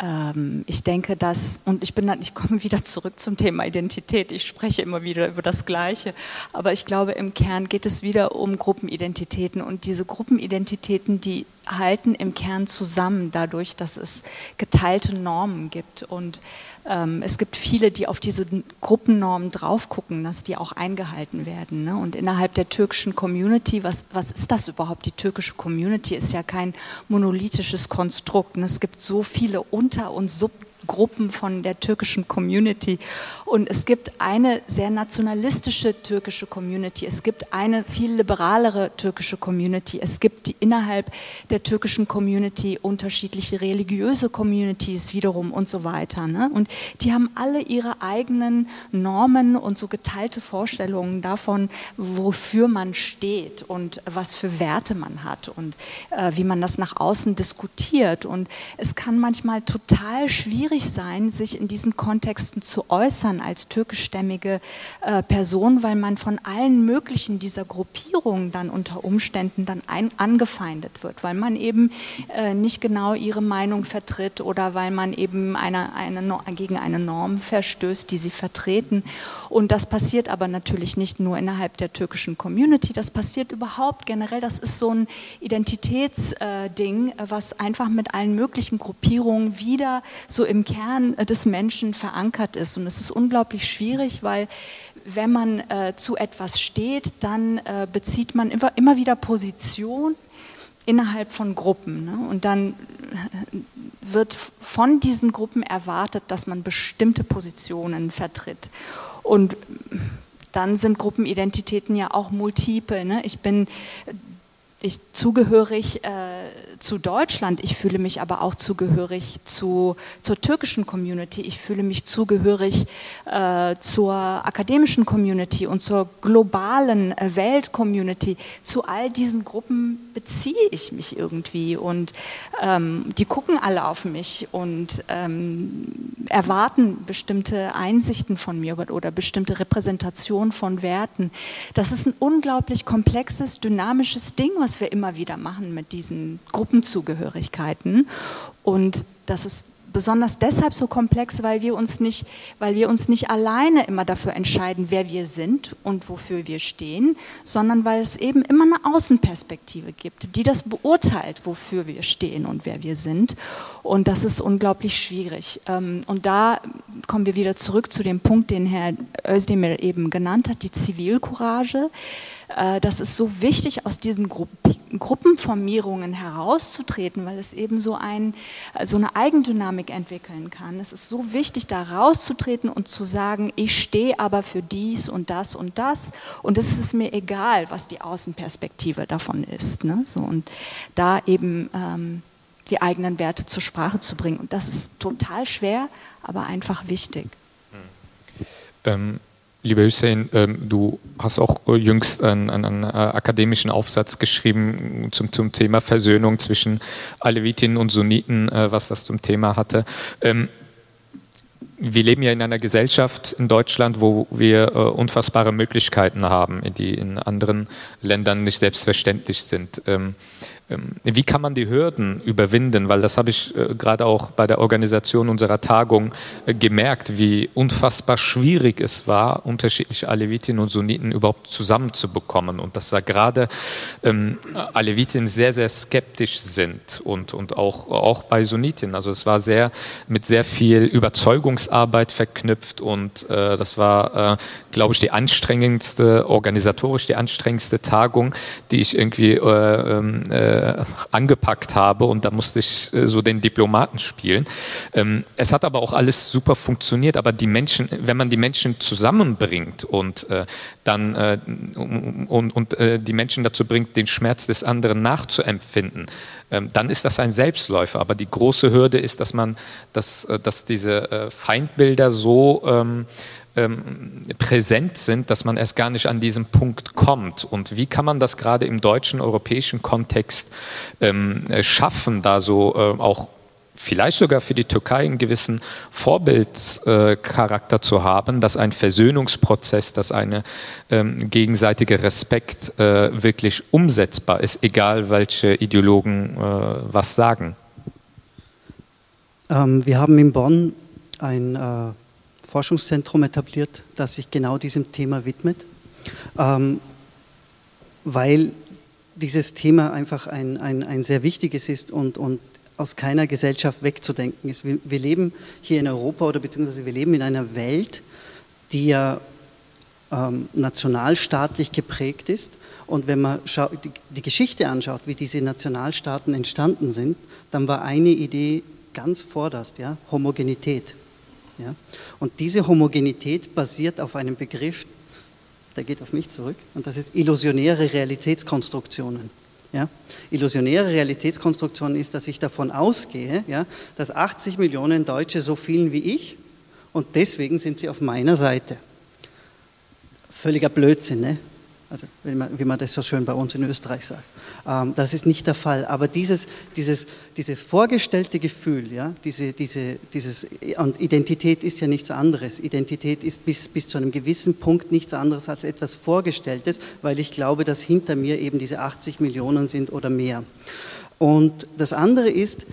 Ähm, ich denke, dass, und ich bin dann, ich komme *laughs* wieder zurück zum Thema Identität. Ich spreche immer wieder über das Gleiche. Aber ich glaube, im Kern geht es wieder um Gruppenidentitäten. Und diese Gruppenidentitäten, die halten im Kern zusammen dadurch, dass es geteilte Normen gibt. Und ähm, es gibt viele, die auf diese Gruppennormen drauf gucken, dass die auch eingehalten werden. Ne? Und innerhalb der türkischen Community, was, was ist das überhaupt? Die türkische Community ist ja kein monolithisches Konstrukt. Ne? Es gibt so viele Unter- und Sub- Gruppen von der türkischen Community. Und es gibt eine sehr nationalistische türkische Community. Es gibt eine viel liberalere türkische Community. Es gibt die, innerhalb der türkischen Community unterschiedliche religiöse Communities wiederum und so weiter. Ne? Und die haben alle ihre eigenen Normen und so geteilte Vorstellungen davon, wofür man steht und was für Werte man hat und äh, wie man das nach außen diskutiert. Und es kann manchmal total schwierig schwierig sein, sich in diesen Kontexten zu äußern als türkischstämmige äh, Person, weil man von allen möglichen dieser Gruppierungen dann unter Umständen dann ein, angefeindet wird, weil man eben äh, nicht genau ihre Meinung vertritt oder weil man eben eine, eine, gegen eine Norm verstößt, die sie vertreten. Und das passiert aber natürlich nicht nur innerhalb der türkischen Community, das passiert überhaupt generell. Das ist so ein Identitätsding, äh, was einfach mit allen möglichen Gruppierungen wieder so im Kern des Menschen verankert ist. Und es ist unglaublich schwierig, weil wenn man äh, zu etwas steht, dann äh, bezieht man immer, immer wieder Position innerhalb von Gruppen. Ne? Und dann wird von diesen Gruppen erwartet, dass man bestimmte Positionen vertritt. Und dann sind Gruppenidentitäten ja auch multiple. Ne? Ich bin ich zugehörig äh, zu Deutschland, ich fühle mich aber auch zugehörig zu, zur türkischen Community, ich fühle mich zugehörig äh, zur akademischen Community und zur globalen äh, Welt-Community. Zu all diesen Gruppen beziehe ich mich irgendwie und ähm, die gucken alle auf mich und ähm, erwarten bestimmte Einsichten von mir oder, oder bestimmte Repräsentation von Werten. Das ist ein unglaublich komplexes, dynamisches Ding, was was wir immer wieder machen mit diesen Gruppenzugehörigkeiten. Und das ist besonders deshalb so komplex, weil wir uns nicht, weil wir uns nicht alleine immer dafür entscheiden, wer wir sind und wofür wir stehen, sondern weil es eben immer eine Außenperspektive gibt, die das beurteilt, wofür wir stehen und wer wir sind. Und das ist unglaublich schwierig. Ähm, und da kommen wir wieder zurück zu dem Punkt, den Herr Özdemir eben genannt hat, die Zivilcourage. Äh, das ist so wichtig, aus diesen Gruppenformierungen herauszutreten, weil es eben so, ein, so eine Eigendynamik entwickeln kann. Es ist so wichtig, da rauszutreten und zu sagen, ich stehe aber für dies und das und das und es ist mir egal, was die Außenperspektive davon ist. Ne? So, und da eben ähm, die eigenen Werte zur Sprache zu bringen. Und das ist total schwer, aber einfach wichtig. Ähm, Lieber Hussein, ähm, du hast auch jüngst einen, einen, äh, akademischen Aufsatz geschrieben zum, zum Thema Versöhnung zwischen Aleviten und Sunniten, äh, was das zum Thema hatte. Ähm, wir leben ja in einer Gesellschaft in Deutschland, wo wir äh, unfassbare Möglichkeiten haben, die in anderen Ländern nicht selbstverständlich sind. Ähm, wie kann man die Hürden überwinden? Weil das habe ich äh, gerade auch bei der Organisation unserer Tagung äh, gemerkt, wie unfassbar schwierig es war, unterschiedliche Alevitinnen und Sunniten überhaupt zusammenzubekommen und dass da gerade ähm, Alevitinnen sehr, sehr skeptisch sind und, und auch, auch bei Sunniten. Also es war sehr mit sehr viel Überzeugungsarbeit verknüpft und äh, das war, äh, glaube ich, die anstrengendste, organisatorisch die anstrengendste Tagung, die ich irgendwie äh, ähm, äh angepackt habe und da musste ich äh, so den Diplomaten spielen. Ähm, es hat aber auch alles super funktioniert, aber die Menschen, wenn man die Menschen zusammenbringt und äh, dann äh, und, und äh, die Menschen dazu bringt, den Schmerz des anderen nachzuempfinden, ähm, dann ist das ein Selbstläufer. Aber die große Hürde ist, dass man, dass, äh, dass diese Feindbilder so ähm, ähm, präsent sind, dass man erst gar nicht an diesen Punkt kommt. Und wie kann man das gerade im deutschen, europäischen Kontext ähm, äh, schaffen, da so äh, auch vielleicht sogar für die Türkei einen gewissen Vorbildcharakter äh, zu haben, dass ein Versöhnungsprozess, dass ein ähm, gegenseitiger Respekt äh, wirklich umsetzbar ist, egal welche Ideologen äh, was sagen. Ähm, wir haben in Bonn ein äh, Forschungszentrum etabliert, das sich genau diesem Thema widmet, ähm, weil dieses Thema einfach ein, ein, ein sehr wichtiges ist und, und aus keiner Gesellschaft wegzudenken ist. Wir, wir, leben hier in Europa oder beziehungsweise wir leben in einer Welt, die ja ähm, nationalstaatlich geprägt ist. Und wenn man die, die Geschichte anschaut, wie diese Nationalstaaten entstanden sind, dann war eine Idee ganz vorderst, ja, Homogenität. Ja? Und diese Homogenität basiert auf einem Begriff, der geht auf mich zurück, und das ist illusionäre Realitätskonstruktionen. Ja? Illusionäre Realitätskonstruktion ist, dass ich davon ausgehe, ja, dass 80 Millionen Deutsche so fühlen wie ich und deswegen sind sie auf meiner Seite. Völliger Blödsinn. Ne? Also wie man, wie man, das so schön bei uns in Österreich sagt. Ähm, das ist nicht der Fall. Aber dieses, dieses, dieses vorgestellte Gefühl, ja, diese, diese, dieses, und Identität ist ja nichts anderes. Identität ist bis, bis zu einem gewissen Punkt nichts anderes als etwas Vorgestelltes, weil ich glaube, dass hinter mir eben diese 80 Millionen sind oder mehr. Und das andere ist,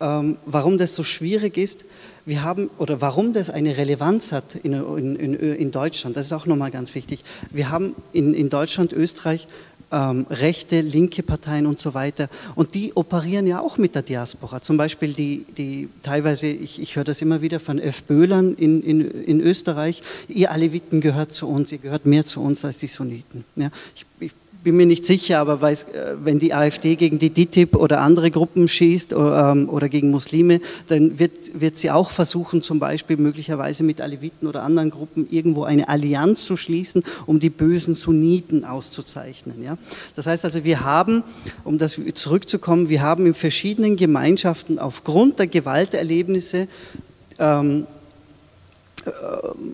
ähm, warum das so schwierig ist, wir haben, oder warum das eine Relevanz hat in, in, in, Deutschland, das ist auch nochmal ganz wichtig. Wir haben in, in Deutschland, Österreich ähm, rechte, linke Parteien und so weiter. Und die operieren ja auch mit der Diaspora. Zum Beispiel die, die teilweise, ich, ich höre das immer wieder von F. Böhlern in, in, in Österreich, ihr Aleviten gehört zu uns, ihr gehört mehr zu uns als die Sunniten. Ja, ich, ich bin mir nicht sicher, aber weiß, äh, wenn die AfD gegen die DITIB oder andere Gruppen schießt oder, ähm, oder gegen Muslime, dann wird, wird sie auch versuchen, zum Beispiel möglicherweise mit Aleviten oder anderen Gruppen irgendwo eine Allianz zu schließen, um die bösen Sunniten auszuzeichnen. Ja? Das heißt also, wir haben, um das zurückzukommen, wir haben in verschiedenen Gemeinschaften aufgrund der Gewalterlebnisse ähm, äh,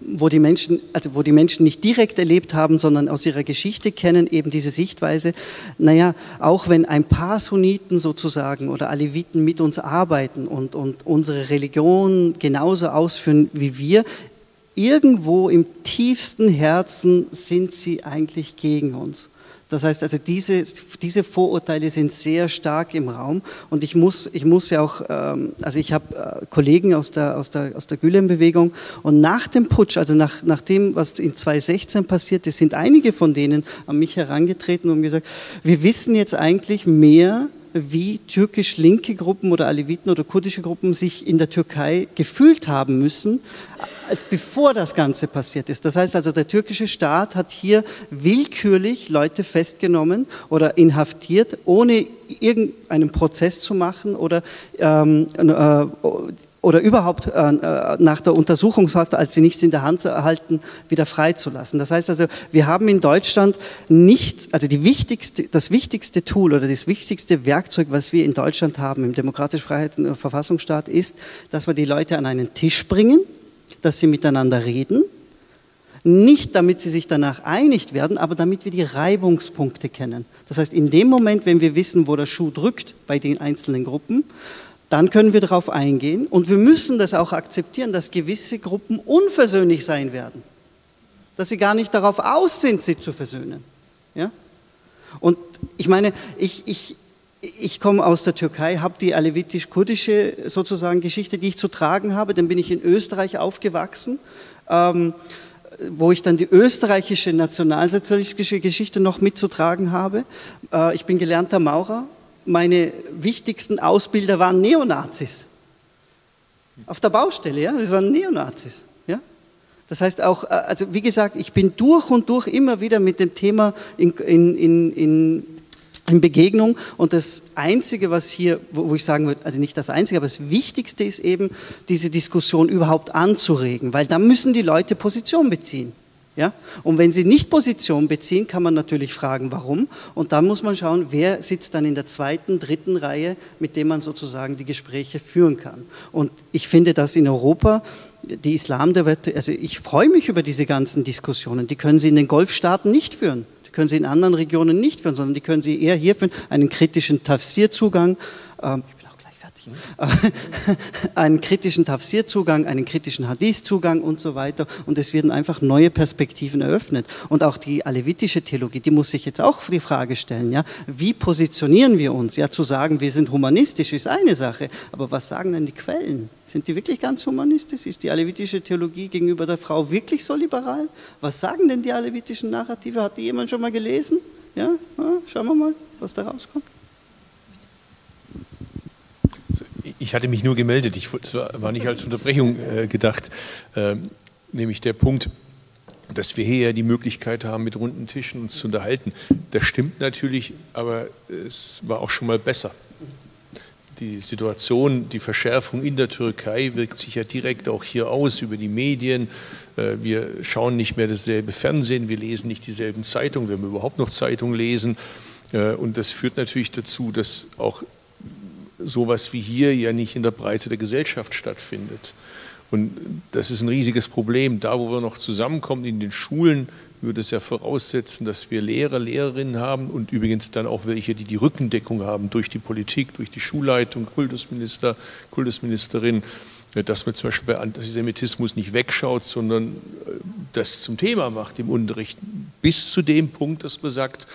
wo die Menschen, also wo die Menschen nicht direkt erlebt haben, sondern aus ihrer Geschichte kennen, eben diese Sichtweise, naja, auch wenn ein paar Sunniten sozusagen oder Aleviten mit uns arbeiten und, und unsere Religion genauso ausführen wie wir, irgendwo im tiefsten Herzen sind sie eigentlich gegen uns. Das heißt also, diese, diese Vorurteile sind sehr stark im Raum. Und ich muss, ich muss ja auch, ähm, also ich habe äh, Kollegen aus der, aus der, aus der Gülen-Bewegung. Und nach dem Putsch, also nach, nach dem, was in 2016 passiert ist, sind einige von denen an mich herangetreten und gesagt, wir wissen jetzt eigentlich mehr wie türkisch-linke Gruppen oder Aleviten oder kurdische Gruppen sich in der Türkei gefühlt haben müssen, als bevor das Ganze passiert ist. Das heißt also, der türkische Staat hat hier willkürlich Leute festgenommen oder inhaftiert, ohne irgendeinen Prozess zu machen oder ähm, äh, oder überhaupt äh, äh, nach der Untersuchungshaft, als sie nichts in der Hand erhalten, wieder freizulassen. Das heißt also, wir haben in Deutschland nicht, also die wichtigste, das wichtigste Tool oder das wichtigste Werkzeug, was wir in Deutschland haben im demokratisch Freiheiten- und Verfassungsstaat, ist, dass wir die Leute an einen Tisch bringen, dass sie miteinander reden, nicht damit sie sich danach einig werden, aber damit wir die Reibungspunkte kennen. Das heißt, in dem Moment, wenn wir wissen, wo der Schuh drückt bei den einzelnen Gruppen, dann können wir darauf eingehen und wir müssen das auch akzeptieren, dass gewisse Gruppen unversöhnlich sein werden, dass sie gar nicht darauf aus sind, sie zu versöhnen. Ja? Und ich meine, ich, ich, ich komme aus der Türkei, habe die alevitisch-kurdische sozusagen Geschichte, die ich zu tragen habe, dann bin ich in Österreich aufgewachsen. Ähm, wo ich dann die österreichische nationalsozialistische Geschichte noch mitzutragen habe. Äh, ich bin gelernter Maurer meine wichtigsten Ausbilder waren Neonazis. Auf der Baustelle, ja, das waren Neonazis. Ja? Das heißt auch, äh, also wie gesagt, ich bin durch und durch immer wieder mit dem Thema in, in, in, in, in Begegnung und das Einzige, was hier, wo ich sagen würde, also nicht das Einzige, aber das Wichtigste ist eben, diese Diskussion überhaupt anzuregen, weil da müssen die Leute Position beziehen. Ja? Und wenn sie nicht Position beziehen, kann man natürlich fragen, warum. Und dann muss man schauen, wer sitzt dann in der zweiten, dritten Reihe, mit dem man sozusagen die Gespräche führen kann. Und ich finde, dass in Europa die Islamdebatte, also ich freue mich über diese ganzen Diskussionen, die können Sie in den Golfstaaten nicht führen. Die können Sie in anderen Regionen nicht führen, sondern die können Sie eher hier führen, einen kritischen Tafsirzugang. Ähm, *laughs* einen kritischen Tafsirzugang, einen kritischen Hadith-Zugang und so weiter. Und es werden einfach neue Perspektiven eröffnet. Und auch die alevitische Theologie, die muss sich jetzt auch die Frage stellen, ja, wie positionieren wir uns? Ja, zu sagen, wir sind humanistisch ist eine Sache, aber was sagen denn die Quellen? Sind die wirklich ganz humanistisch? Ist die alevitische Theologie gegenüber der Frau wirklich so liberal? Was sagen denn die alevitischen Narrative? Hat die jemand schon mal gelesen? Ja, schauen wir mal, was da rauskommt. Ich hatte mich nur gemeldet, ich war nicht als Unterbrechung äh, gedacht, ähm, nämlich der Punkt, dass wir hier ja die Möglichkeit haben, mit runden Tischen uns zu unterhalten. Das stimmt natürlich, aber es war auch schon mal besser. Die Situation, die Verschärfung in der Türkei wirkt sich ja direkt auch hier aus über die Medien. Äh, wir schauen nicht mehr dasselbe Fernsehen, wir lesen nicht dieselben Zeitungen, wenn wir überhaupt noch Zeitungen lesen. Äh, und das führt natürlich dazu, dass auch sowas wie hier ja nicht in der Breite der Gesellschaft stattfindet. Und das ist ein riesiges Problem. Da, wo wir noch zusammenkommen in den Schulen, würde es ja voraussetzen, dass wir Lehrer, Lehrerinnen haben und übrigens dann auch welche, die die Rückendeckung haben durch die Politik, durch die Schulleitung, Kultusminister, Kultusministerin, dass man zum Beispiel bei Antisemitismus nicht wegschaut, sondern äh, das zum Thema macht im Unterricht, bis zu dem Punkt, dass man sagt,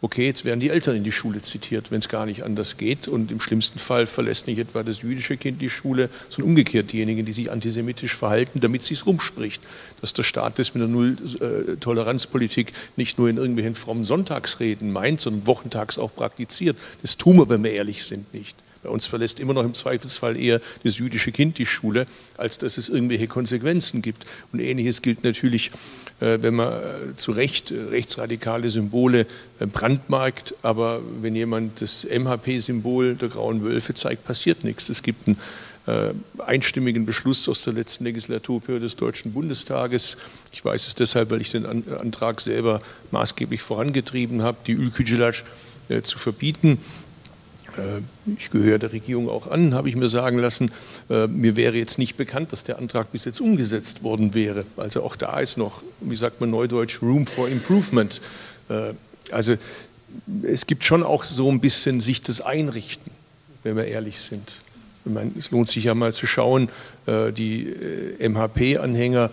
okay, jetzt werden die Eltern in die Schule zitiert, wenn es gar nicht anders geht. Und im schlimmsten Fall verlässt nicht etwa das jüdische Kind die Schule, sondern umgekehrt diejenigen, die sich antisemitisch verhalten, damit sie es rumspricht. Dass der Staat das mit der Null-Toleranz-Politik nicht nur in irgendwelchen frommen Sonntagsreden meint, sondern wochentags auch praktiziert. Das tun wir, wenn wir ehrlich sind, nicht. Bei uns verlässt immer noch im Zweifelsfall eher das jüdische Kind die Schule, als dass es irgendwelche Konsequenzen gibt. Und ähnliches gilt natürlich, äh, wenn man äh, zu Recht äh, rechtsradikale Symbole brandmarkt, aber wenn jemand das MHP-Symbol der grauen Wölfe zeigt, passiert nichts. Es gibt einen einstimmigen Beschluss aus der letzten Legislaturperiode des Deutschen Bundestages. Ich weiß es deshalb, weil ich den Antrag selber maßgeblich vorangetrieben habe, die Ülkücüler zu verbieten. Äh, ich gehöre der Regierung auch an, habe ich mir sagen lassen. Äh, mir wäre jetzt nicht bekannt, dass der Antrag bis jetzt umgesetzt worden wäre. Also auch da ist noch, wie sagt man neudeutsch, Room for Improvement. Äh, also es gibt schon auch so ein bisschen sich das Einrichten, wenn wir ehrlich sind. Meine, es lohnt sich ja mal zu schauen, die MHP-Anhänger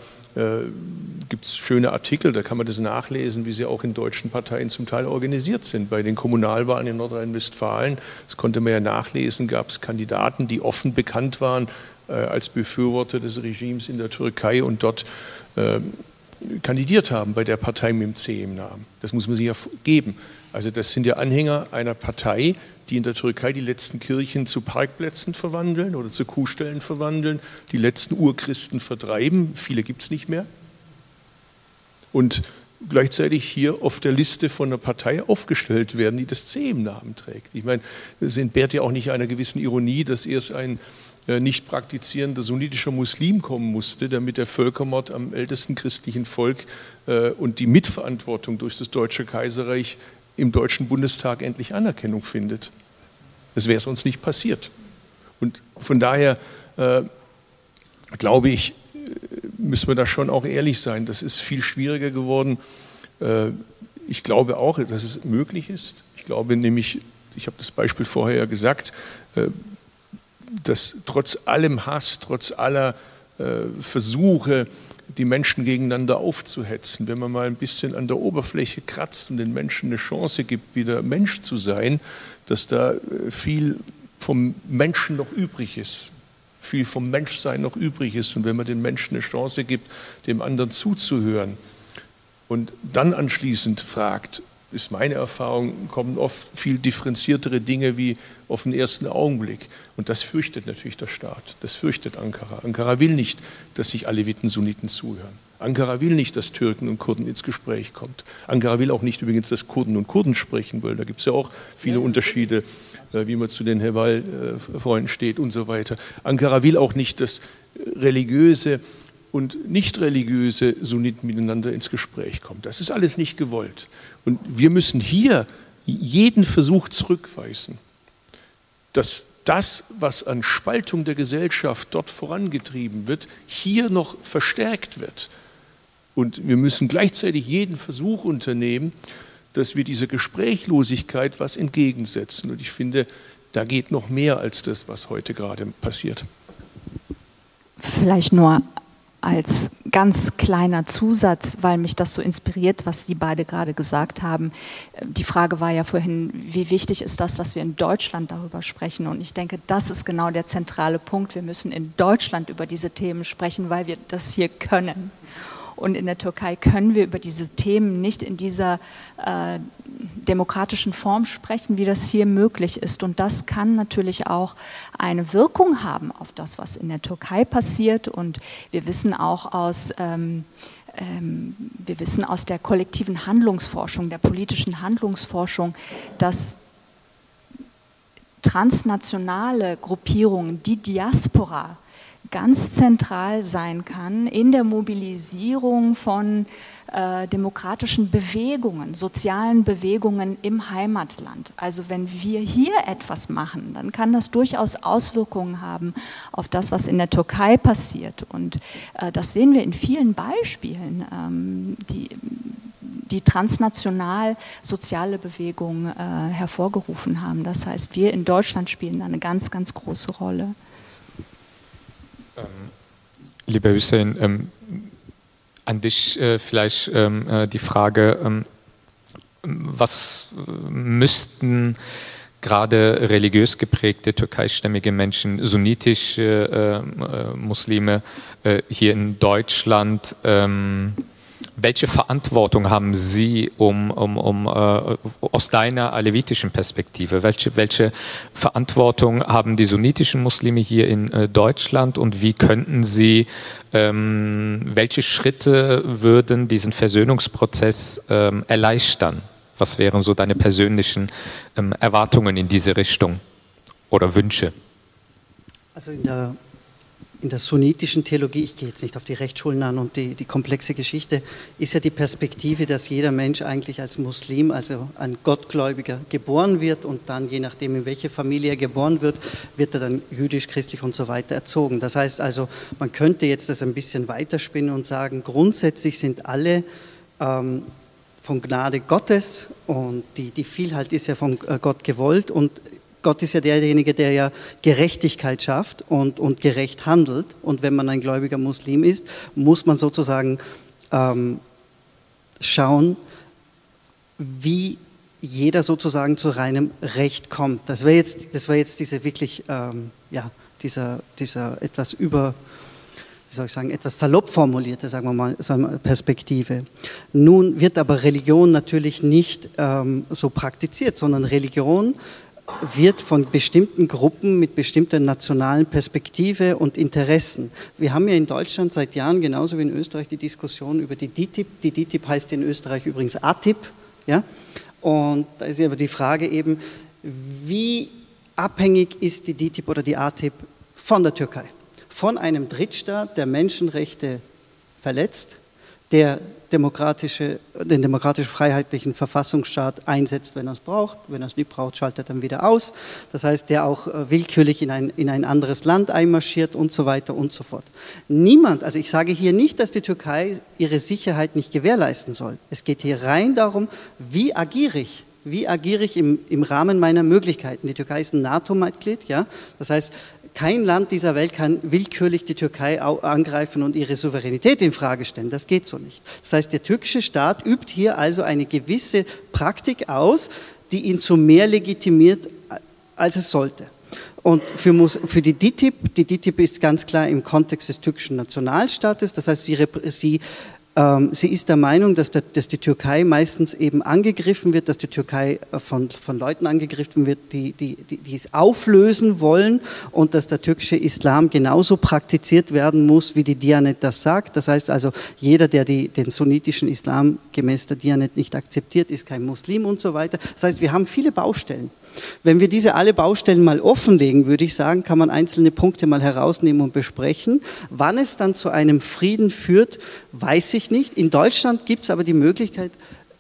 gibt es schöne Artikel, da kann man das nachlesen, wie sie auch in deutschen Parteien zum Teil organisiert sind. Bei den Kommunalwahlen in Nordrhein-Westfalen, das konnte man ja nachlesen, gab es Kandidaten, die offen bekannt waren äh, als Befürworter des Regimes in der Türkei und dort äh, kandidiert haben bei der Partei mit dem C im Namen. Das muss man sich ja geben. Also das sind ja Anhänger einer Partei, die in der Türkei die letzten Kirchen zu Parkplätzen verwandeln oder zu Kuhstellen verwandeln, die letzten Urchristen vertreiben. Viele gibt es nicht mehr. Und gleichzeitig hier auf der Liste von einer Partei aufgestellt werden, die das C im Namen trägt. Ich meine, es entbehrt ja auch nicht einer gewissen Ironie, dass erst ein äh, nicht praktizierender sunnitischer Muslim kommen musste, damit der Völkermord am ältesten christlichen Volk äh, und die Mitverantwortung durch das Deutsche Kaiserreich im Deutschen Bundestag endlich Anerkennung findet. Das wäre sonst nicht passiert. Und von daher äh, glaube ich, müssen wir da schon auch ehrlich sein. Das ist viel schwieriger geworden. Äh, ich glaube auch, dass es möglich ist. Ich glaube nämlich, ich habe das Beispiel vorher ja gesagt, äh, dass trotz allem Hass, trotz aller äh, Versuche, die Menschen gegeneinander aufzuhetzen, wenn man mal ein bisschen an der Oberfläche kratzt und den Menschen eine Chance gibt, wieder Mensch zu sein, dass da äh, viel vom Menschen noch übrig ist, viel vom Menschsein noch übrig ist. Und wenn man den Menschen eine Chance gibt, dem anderen zuzuhören und dann anschließend fragt, ist meine Erfahrung, kommen oft viel differenziertere Dinge wie auf den ersten Augenblick. Und das fürchtet natürlich der Staat, das fürchtet Ankara. Ankara will nicht, dass sich alle Witten Sunniten zuhören. Ankara will nicht, dass Türken und Kurden ins Gespräch kommt. Ankara will auch nicht übrigens, dass Kurden und Kurden sprechen, weil da gibt es ja auch viele Unterschiede, äh, wie man zu den Heval-Freunden steht und so weiter. Ankara will auch nicht, dass religiöse und nicht religiöse Sunniten miteinander ins Gespräch kommen. Das ist alles nicht gewollt. Und wir müssen hier jeden Versuch zurückweisen, dass das, was an Spaltung der Gesellschaft dort vorangetrieben wird, hier noch verstärkt wird. Und wir müssen gleichzeitig jeden Versuch unternehmen, dass wir dieser Gesprächlosigkeit was entgegensetzen. Und ich finde, da geht noch mehr als das, was heute gerade passiert. Vielleicht nur als ganz kleiner Zusatz, weil mich das so inspiriert, was Sie beide gerade gesagt haben. Die Frage war ja vorhin, wie wichtig ist das, dass wir in Deutschland darüber sprechen? Und ich denke, das ist genau der zentrale Punkt. Wir müssen in Deutschland über diese Themen sprechen, weil wir das hier können. Und in der Türkei können wir über diese Themen nicht in dieser äh, demokratischen Form sprechen, wie das hier möglich ist. Und das kann natürlich auch eine Wirkung haben auf das, was in der Türkei passiert. Und wir wissen auch aus ähm, ähm wir wissen aus der kollektiven Handlungsforschung, der politischen Handlungsforschung, dass transnationale Gruppierungen, die Diaspora, ganz zentral sein kann in der Mobilisierung von äh, demokratischen Bewegungen, sozialen Bewegungen im Heimatland. Also wenn wir hier etwas machen, dann kann das durchaus Auswirkungen haben auf das, was in der Türkei passiert. Und äh, das sehen wir in vielen Beispielen, ähm, die die transnational soziale Bewegungen äh, hervorgerufen haben. Das heißt, wir in Deutschland spielen da eine ganz, ganz große Rolle. Ähm, lieber Hussein, ähm, an dich äh, vielleicht ähm, äh, die Frage, was müssten gerade religiös geprägte türkeistämmige Menschen, sunnitische äh, äh, Muslime äh, hier in Deutschland, welche Verantwortung haben Sie um, um, um, äh, aus deiner alevitischen Perspektive? Welche, welche Verantwortung haben die sunnitischen Muslime hier in äh, Deutschland und wie könnten Sie, ähm, welche Schritte würden diesen Versöhnungsprozess ähm, erleichtern? Was wären so deine persönlichen ähm, Erwartungen in diese Richtung oder Wünsche? Also in der, in der sunnitischen Theologie, ich gehe jetzt nicht auf die Rechtsschulen an und die, die komplexe Geschichte, ist ja die Perspektive, dass jeder Mensch eigentlich als Muslim, also ein Gottgläubiger, geboren wird und dann, je nachdem, in welche Familie er geboren wird, wird er dann jüdisch, christlich und so weiter erzogen. Das heißt also, man könnte jetzt das ein bisschen weiterspinnen und sagen, grundsätzlich sind alle ähm, von Gnade Gottes und die, die Vielheit ist ja von äh, Gott gewollt und Gott ist ja derjenige, der ja Gerechtigkeit schafft und, und gerecht handelt. Und wenn man ein gläubiger Muslim ist, muss man sozusagen ähm, schauen, wie jeder sozusagen zu reinem Recht kommt. Das wäre jetzt, wär jetzt diese wirklich, ähm, ja, dieser, dieser etwas über, wie soll ich sagen, etwas salopp formulierte, sagen wir mal, Perspektive. Nun wird aber Religion natürlich nicht ähm, so praktiziert, sondern Religion wird von bestimmten Gruppen mit bestimmter nationalen Perspektive und Interessen. Wir haben ja in Deutschland seit Jahren, genauso wie in Österreich, die Diskussion über die DITIB. Die DITIB heißt in Österreich übrigens ATIP. Ja? Und da ist aber die Frage eben, wie abhängig ist die DITIB oder die ATIP von der Türkei? von einem Drittstaat, der Menschenrechte verletzt, der demokratische, den demokratisch-freiheitlichen Verfassungsstaat einsetzt, wenn er es braucht. Wenn er es nicht braucht, schaltet er dann wieder aus. Das heißt, der auch äh, willkürlich in ein, in ein anderes Land einmarschiert und so weiter und so fort. Niemand, also ich sage hier nicht, dass die Türkei ihre Sicherheit nicht gewährleisten soll. Es geht hier rein darum, wie agiere ich wie agiere ich im, im Rahmen meiner Möglichkeiten? Die Türkei ist ein NATO-Mitglied, ja. Das heißt, kein Land dieser Welt kann willkürlich die Türkei angreifen und ihre Souveränität in Frage stellen. Das geht so nicht. Das heißt, der türkische Staat übt hier also eine gewisse Praktik aus, die ihn zu mehr legitimiert, als es sollte. Und für, für, die DITIB, die DITIB ist ganz klar im Kontext des türkischen Nationalstaates, das heißt, sie, sie sie ist der Meinung, dass, der, dass, die Türkei meistens eben angegriffen wird, dass die Türkei äh, von, von Leuten angegriffen wird, die, die, die, die, es auflösen wollen und dass der türkische Islam genauso praktiziert werden muss, wie die Dianet das sagt. Das heißt also, jeder, der den sunnitischen Islam gemäß der Dianet nicht akzeptiert, ist kein Muslim und so weiter. Das heißt, wir haben viele Baustellen. Wenn wir diese alle Baustellen mal offenlegen, würde ich sagen, kann man einzelne Punkte mal herausnehmen und besprechen. Wann es dann zu einem Frieden führt, weiß ich nicht. In Deutschland gibt es aber die Möglichkeit,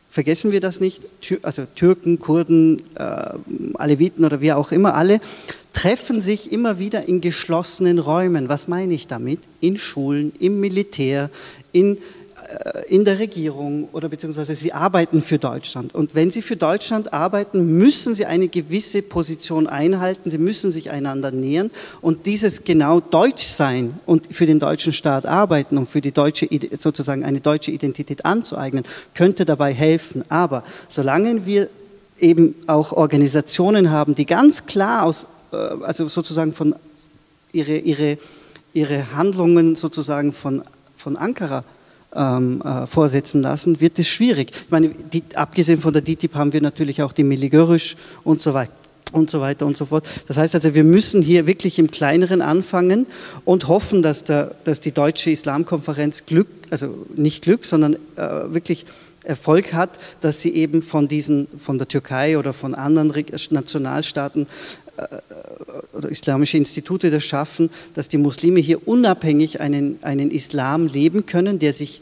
vergessen wir das nicht, also Türken, Kurden, äh, Aleviten oder wie auch immer, alle treffen sich immer wieder in geschlossenen Räumen. Was meine ich damit? In Schulen, im Militär, in in der Regierung oder beziehungsweise sie arbeiten für Deutschland. Und wenn sie für Deutschland arbeiten, müssen sie eine gewisse Position einhalten, sie müssen sich einander nähern und dieses genau Deutsch sein und für den deutschen Staat arbeiten und für die deutsche, sozusagen eine deutsche Identität anzueignen, könnte dabei helfen. Aber solange wir eben auch Organisationen haben, die ganz klar aus, äh, also sozusagen von ihre, ihre, ihre Handlungen sozusagen von, von Ankara ähm, äh, vorsetzen lassen, wird es schwierig. Ich meine, die, abgesehen von der DTIP haben wir natürlich auch die Miligörisch und so weiter und so weiter und so fort. Das heißt also, wir müssen hier wirklich im Kleineren anfangen und hoffen, dass, der, dass die Deutsche Islamkonferenz Glück, also nicht Glück, sondern äh, wirklich Erfolg hat, dass sie eben von diesen, von der Türkei oder von anderen Nationalstaaten oder islamische Institute das schaffen, dass die Muslime hier unabhängig einen, einen Islam leben können, der sich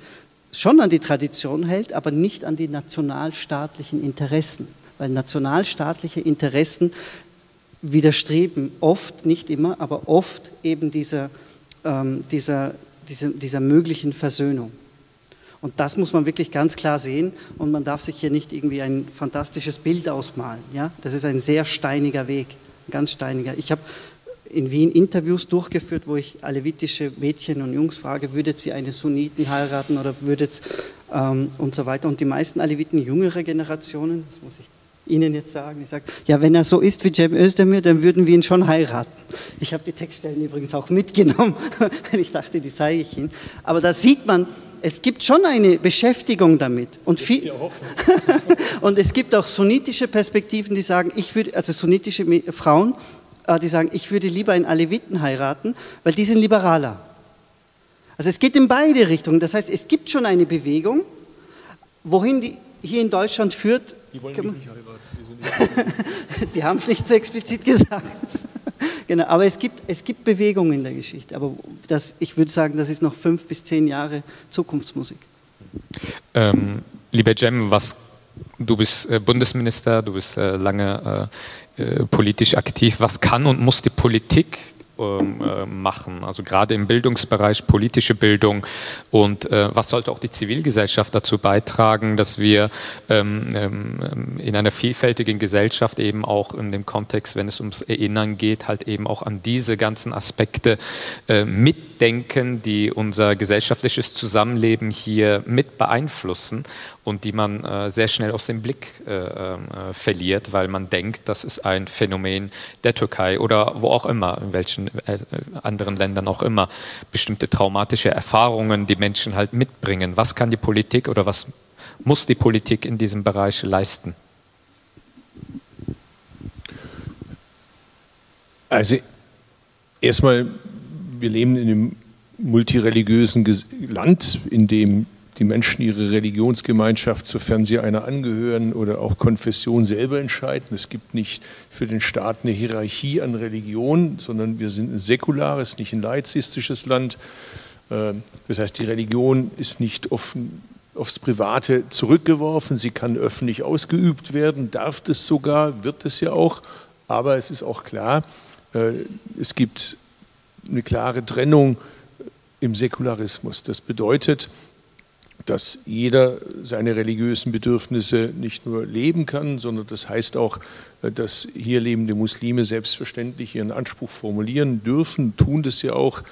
schon an die Tradition hält, aber nicht an die nationalstaatlichen Interessen. Weil nationalstaatliche Interessen widerstreben oft, nicht immer, aber oft eben dieser, ähm, dieser, dieser, dieser möglichen Versöhnung. Und das muss man wirklich ganz klar sehen und man darf sich hier nicht irgendwie ein fantastisches Bild ausmalen. Ja? Das ist ein sehr steiniger Weg ganz steiniger. Ich habe in Wien Interviews durchgeführt, wo ich alevitische Mädchen und Jungs frage, würdet ihr eine Sunniten heiraten oder würdet ähm, und so weiter. Und die meisten Aleviten jüngere Generationen, das muss ich Ihnen jetzt sagen, ich sage, ja, wenn er so ist wie Cem Özdemir, dann würden wir ihn schon heiraten. Ich habe die Textstellen übrigens auch *laughs* mitgenommen, ich dachte, die zeige ich Ihnen. Aber da sieht man, es gibt schon eine Beschäftigung damit. Und, viel, *laughs* und es gibt auch sunnitische Perspektiven, die sagen, ich würde, also sunnitische Frauen, äh, die sagen, ich würde lieber einen Aleviten heiraten, weil die sind liberaler. Also es geht in beide Richtungen. Das heißt, es gibt schon eine Bewegung, wohin die hier in Deutschland führt. Die wollen mich nicht heiraten. Die, *laughs* die haben es nicht so explizit gesagt. *laughs* genau, aber es gibt, es gibt Bewegungen in der Geschichte. Aber das, ich würde sagen, das ist noch fünf bis zehn Jahre Zukunftsmusik. Ähm, lieber Jem, was du bist äh, Bundesminister, du bist äh, lange äh, äh politisch aktiv. Was kann und muss die Politik machen, also gerade im Bildungsbereich, politische Bildung. Und äh, was sollte auch die Zivilgesellschaft dazu beitragen, dass wir ähm, ähm, in einer vielfältigen Gesellschaft eben auch in dem Kontext, wenn es ums Erinnern geht, halt eben auch an diese ganzen Aspekte äh, mitdenken, die unser gesellschaftliches Zusammenleben hier mit beeinflussen und die man äh, sehr schnell aus dem Blick äh, äh, verliert, weil man denkt, das ist ein Phänomen der Türkei oder wo auch immer, in welchen äh, anderen Ländern auch immer, bestimmte traumatische Erfahrungen, die Menschen halt mitbringen. Was kann die Politik oder was muss die Politik in diesem Bereich leisten? Also erstmal, wir leben in einem multireligiösen Land, in dem die Menschen ihre Religionsgemeinschaft, sofern sie einer angehören oder auch Konfession selber entscheiden. Es gibt nicht für den Staat eine Hierarchie an Religion, sondern wir sind ein säkulares, nicht ein laizistisches Land. Ähm, das heißt, die Religion ist nicht offen, aufs Private zurückgeworfen, sie kann öffentlich ausgeübt werden, darf das sogar, wird es ja auch, aber es ist auch klar, äh, es gibt eine klare Trennung im Säkularismus. Das bedeutet, dass jeder seine religiösen Bedürfnisse nicht nur leben kann, sondern das heißt auch, äh, dass hier lebende Muslime selbstverständlich ihren Anspruch formulieren dürfen, tun das ja auch.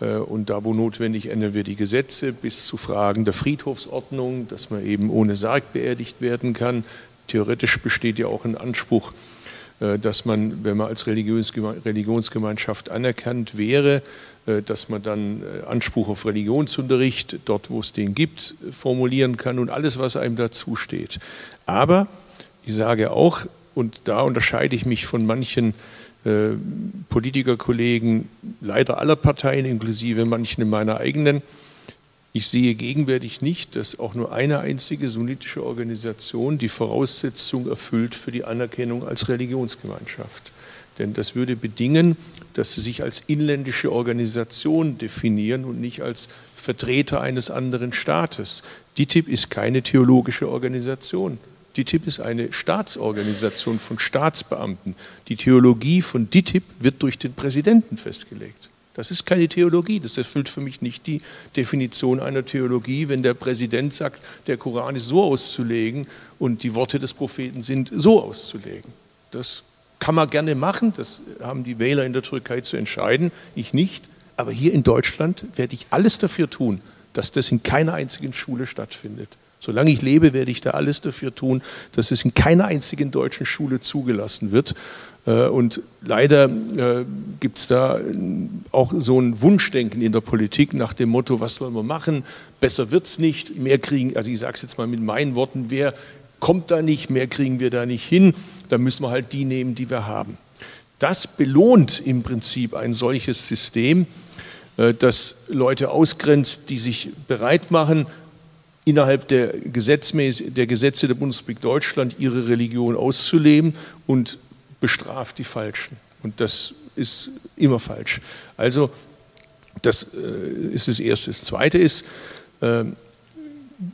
Äh, und da, wo notwendig, ändern wir die Gesetze bis zu Fragen der Friedhofsordnung, dass man eben ohne Sarg beerdigt werden kann. Theoretisch besteht ja auch ein Anspruch, äh, dass man, wenn man als Religionsgemeinschaft anerkannt wäre, dass man dann äh, Anspruch auf Religionsunterricht, dort wo es den gibt, formulieren kann und alles, was einem dazu steht. Aber ich sage auch, und da unterscheide ich mich von manchen äh, Politikerkollegen, leider aller Parteien, inklusive manchen in meiner eigenen, ich sehe gegenwärtig nicht, dass auch nur eine einzige sunnitische Organisation die Voraussetzung erfüllt für die Anerkennung als Religionsgemeinschaft. Denn das würde bedingen, dass sie sich als inländische Organisation definieren und nicht als Vertreter eines anderen Staates. DITIB ist keine theologische Organisation. DITIB ist eine Staatsorganisation von Staatsbeamten. Die Theologie von DITIB wird durch den Präsidenten festgelegt. Das ist keine Theologie, das erfüllt für mich nicht die Definition einer Theologie, wenn der Präsident sagt, der Koran ist so auszulegen und die Worte des Propheten sind so auszulegen. Das kann man gerne machen, das haben die Wähler in der Türkei zu entscheiden, ich nicht. Aber hier in Deutschland werde ich alles dafür tun, dass das in keiner einzigen Schule stattfindet. Solange ich lebe, werde ich da alles dafür tun, dass es in keiner einzigen deutschen Schule zugelassen wird. Äh, und leider äh, gibt es da auch so ein Wunschdenken in der Politik nach dem Motto, was sollen wir machen? Besser wird es nicht, mehr kriegen, also ich sage es jetzt mal mit meinen Worten, wer kommt da nicht, mehr kriegen wir da nicht hin, dann müssen wir halt die nehmen, die wir haben. Das belohnt im Prinzip ein solches System, äh, das Leute ausgrenzt, die sich bereit machen, innerhalb der, der Gesetze der Bundesrepublik Deutschland ihre Religion auszuleben und bestraft die Falschen. Und das ist immer falsch. Also das äh, ist das Erste. Das Zweite ist, äh,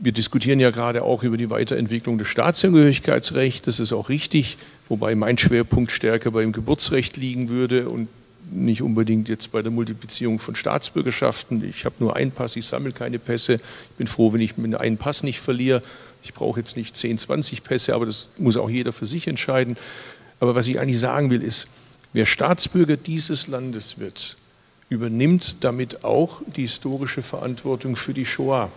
wir diskutieren ja gerade auch über die Weiterentwicklung des Staatsangehörigkeitsrechts. Das ist auch richtig, wobei mein Schwerpunkt stärker beim Geburtsrecht liegen würde und nicht unbedingt jetzt bei der Multiplizierung von Staatsbürgerschaften. Ich habe nur einen Pass, ich sammle keine Pässe. Ich bin froh, wenn ich einen Pass nicht verliere. Ich brauche jetzt nicht 10, 20 Pässe, aber das muss auch jeder für sich entscheiden. Aber was ich eigentlich sagen will, ist, wer Staatsbürger dieses Landes wird, übernimmt damit auch die historische Verantwortung für die Shoah.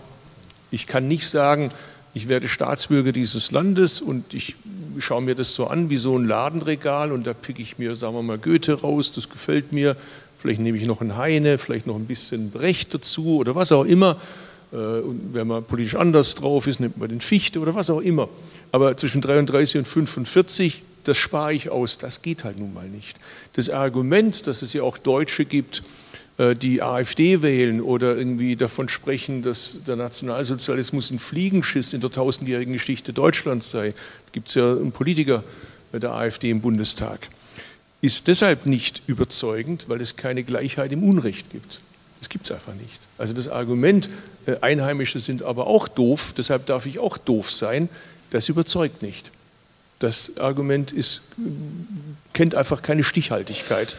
Ich kann nicht sagen, ich werde Staatsbürger dieses Landes und ich schaue mir das so an wie so ein Ladenregal und da picke ich mir, sagen wir mal, Goethe raus, das gefällt mir. Vielleicht nehme ich noch einen Heine, vielleicht noch ein bisschen Brecht dazu oder was auch immer. Äh, und wenn man politisch anders drauf ist, nimmt man den Fichte oder was auch immer. Aber zwischen 33 und 45, das spare ich aus. Das geht halt nun mal nicht. Das Argument, dass es ja auch Deutsche gibt, die AfD wählen oder irgendwie davon sprechen, dass der Nationalsozialismus ein Fliegenschiss in der tausendjährigen Geschichte Deutschlands sei. Gibt es ja einen Politiker der AfD im Bundestag. Ist deshalb nicht überzeugend, weil es keine Gleichheit im Unrecht gibt. Das gibt es einfach nicht. Also das Argument, äh, Einheimische sind aber auch doof, deshalb darf ich auch doof sein, das überzeugt nicht. Das Argument ist, kennt einfach keine Stichhaltigkeit.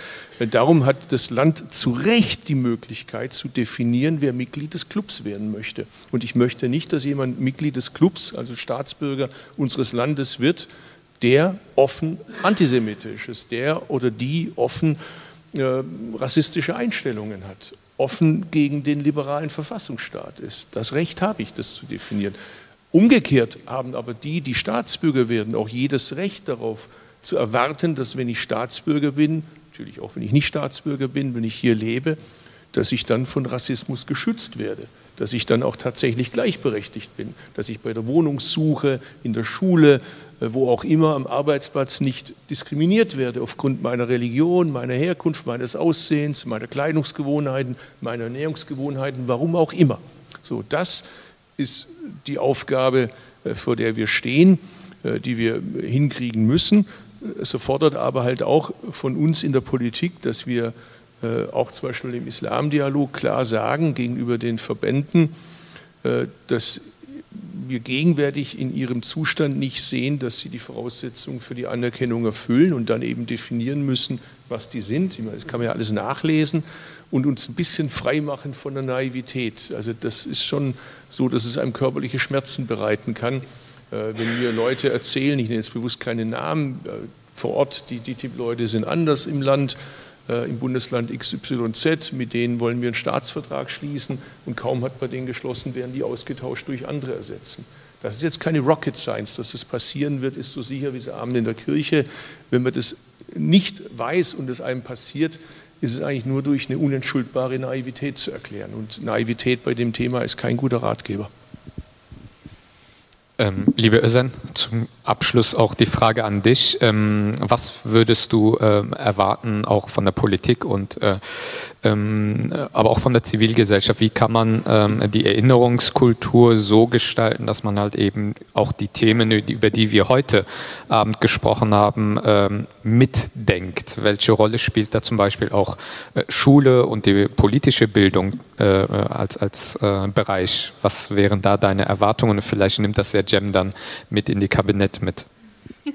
Darum hat das Land zu Recht die Möglichkeit zu definieren, wer Mitglied des Clubs werden möchte. Und ich möchte nicht, dass jemand Mitglied des Clubs, also Staatsbürger unseres Landes wird, der offen antisemitisch ist, der oder die offen äh, rassistische Einstellungen hat, offen gegen den liberalen Verfassungsstaat ist. Das Recht habe ich, das zu definieren. Umgekehrt haben aber die, die Staatsbürger werden, auch jedes Recht darauf zu erwarten, dass wenn ich Staatsbürger bin, natürlich auch wenn ich nicht Staatsbürger bin, wenn ich hier lebe, dass ich dann von Rassismus geschützt werde, dass ich dann auch tatsächlich gleichberechtigt bin, dass ich bei der Wohnungssuche, in der Schule, äh, wo auch immer am Arbeitsplatz nicht diskriminiert werde aufgrund meiner Religion, meiner Herkunft, meines Aussehens, meiner Kleidungsgewohnheiten, meiner Ernährungsgewohnheiten, warum auch immer. So, das ist die Aufgabe, äh, vor der wir stehen, äh, die wir hinkriegen müssen. Es erfordert aber halt auch von uns in der Politik, dass wir äh, auch zum Beispiel im Islamdialog klar sagen gegenüber den Verbänden, dass wir gegenwärtig in ihrem Zustand nicht sehen, dass sie die Voraussetzungen für die Anerkennung erfüllen und dann eben definieren müssen, was die sind. Das kann man ja alles nachlesen und uns ein bisschen frei machen von der Naivität. Also das ist schon so, dass es einem körperliche Schmerzen bereiten kann, äh, wenn mir Leute erzählen, ich nenne jetzt bewusst keine Namen, äh, vor Ort, die DTIP-Leute sind anders im Land, äh, im Bundesland XYZ, mit denen wollen wir einen Staatsvertrag schließen und kaum hat man den geschlossen, werden die ausgetauscht durch andere ersetzen. Das ist jetzt keine Rocket Science, dass das passieren wird, ist so sicher wie das Abend in der Kirche. Wenn man das nicht weiß und es einem passiert, ist es eigentlich nur durch eine unentschuldbare Naivität zu erklären. Und Naivität bei dem Thema ist kein guter Ratgeber. Ähm, liebe Özen, zum Abschluss auch die Frage an dich. Ähm, was würdest du ähm, erwarten, auch von der Politik und äh, aber auch von der Zivilgesellschaft? Wie kann man ähm, die Erinnerungskultur so gestalten, dass man halt eben auch die Themen, über die wir heute Abend gesprochen haben, ähm, mitdenkt? Welche Rolle spielt da zum Beispiel auch äh, Schule und die politische Bildung äh, als, als äh, Bereich? Was wären da deine Erwartungen? Vielleicht nimmt das ja Jem dann mit in die Kabinett mit. *laughs*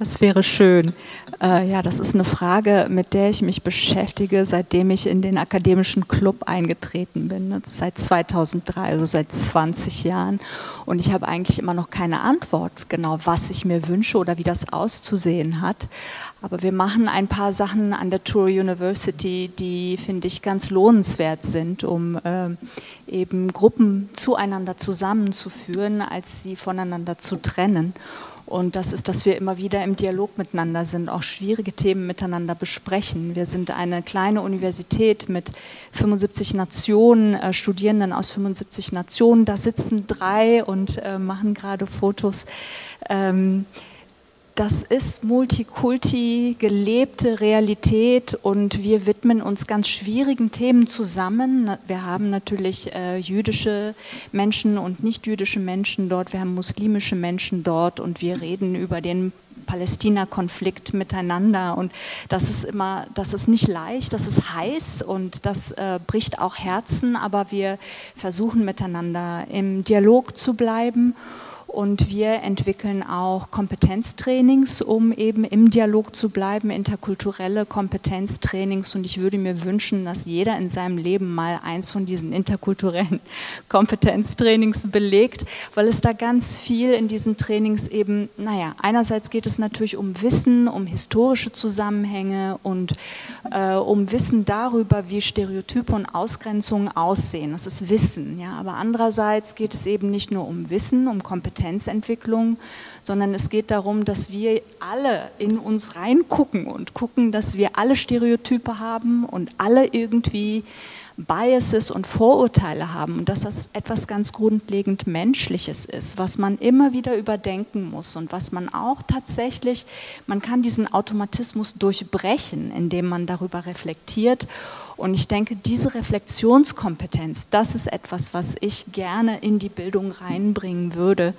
Das wäre schön. Äh, ja, das ist eine Frage, mit der ich mich beschäftige, seitdem ich in den akademischen Club eingetreten bin, ne, seit 2003, also seit 20 Jahren. Und ich habe eigentlich immer noch keine Antwort, genau was ich mir wünsche oder wie das auszusehen hat. Aber wir machen ein paar Sachen an der Tour University, die, finde ich, ganz lohnenswert sind, um äh, eben Gruppen zueinander zusammenzuführen, als sie voneinander zu trennen. Und das ist, dass wir immer wieder im Dialog miteinander sind, auch schwierige Themen miteinander besprechen. Wir sind eine kleine Universität mit 75 Nationen, äh, Studierenden aus 75 Nationen. Da sitzen drei und äh, machen gerade Fotos. Ähm, das ist Multikulti, gelebte Realität und wir widmen uns ganz schwierigen Themen zusammen. Wir haben natürlich äh, jüdische Menschen und nicht jüdische Menschen dort, wir haben muslimische Menschen dort und wir reden über den Palästina-Konflikt miteinander. Und das ist immer, das ist nicht leicht, das ist heiß und das äh, bricht auch Herzen, aber wir versuchen miteinander im Dialog zu bleiben Und wir entwickeln auch Kompetenztrainings, um eben im Dialog zu bleiben, interkulturelle Kompetenztrainings. Und ich würde mir wünschen, dass jeder in seinem Leben mal eins von diesen interkulturellen *laughs* Kompetenztrainings belegt, weil es da ganz viel in diesen Trainings eben, naja, einerseits geht es natürlich um Wissen, um historische Zusammenhänge und äh, um Wissen darüber, wie Stereotype und Ausgrenzungen aussehen. Das ist Wissen, ja. Aber andererseits geht es eben nicht nur um Wissen, um Kompetenz, Kompetenzentwicklung, sondern es geht darum, dass wir alle in uns reingucken und gucken, dass wir alle Stereotype haben und alle irgendwie Biases und Vorurteile haben und dass das etwas ganz grundlegend Menschliches ist, was man immer wieder überdenken muss und was man auch tatsächlich, man kann diesen Automatismus durchbrechen, indem man darüber reflektiert. Und ich denke, diese Reflexionskompetenz, das ist etwas, was ich gerne in die Bildung reinbringen würde.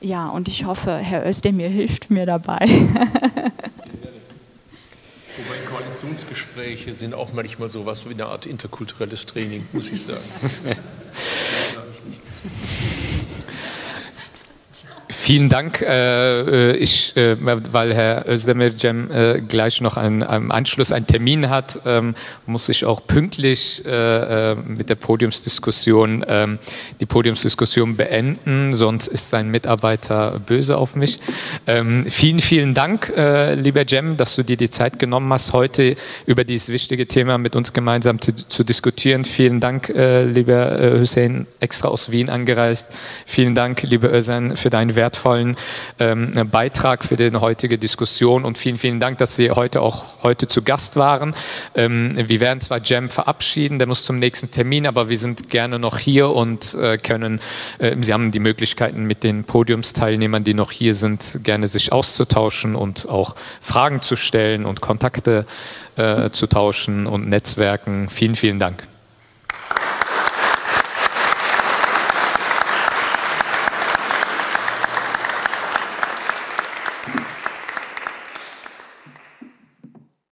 Ja, und ich hoffe, Herr Özdemir hilft mir dabei. *laughs* Wobei Koalitionsgespräche sind auch manchmal so was wie eine Art interkulturelles Training, muss ich sagen. *laughs* Vielen Dank. Äh, äh, ich, äh, weil Herr Özdemir Cem gleich noch einen, im Anschluss einen Termin hat, ähm, muss ich auch pünktlich mit der Podiumsdiskussion ähm, die Podiumsdiskussion beenden, sonst ist sein Mitarbeiter böse auf mich. Ähm, vielen, vielen Dank, lieber Cem, dass du dir die Zeit genommen hast, heute über dieses wichtige Thema mit uns gemeinsam zu, zu diskutieren. Vielen Dank, lieber Hussein, extra aus Wien angereist. Vielen Dank, lieber Özan, für deinen Wert wertvollen ähm, Beitrag für die heutige Diskussion und vielen, vielen Dank, dass Sie heute auch heute zu Gast waren. Ähm, wir werden zwar Jam verabschieden, der muss zum nächsten Termin, aber wir sind gerne noch hier und äh, können, äh, Sie haben die Möglichkeiten mit den Podiumsteilnehmern, die noch hier sind, gerne sich auszutauschen und auch Fragen zu stellen und Kontakte äh, zu tauschen und Netzwerken. Vielen, vielen Dank.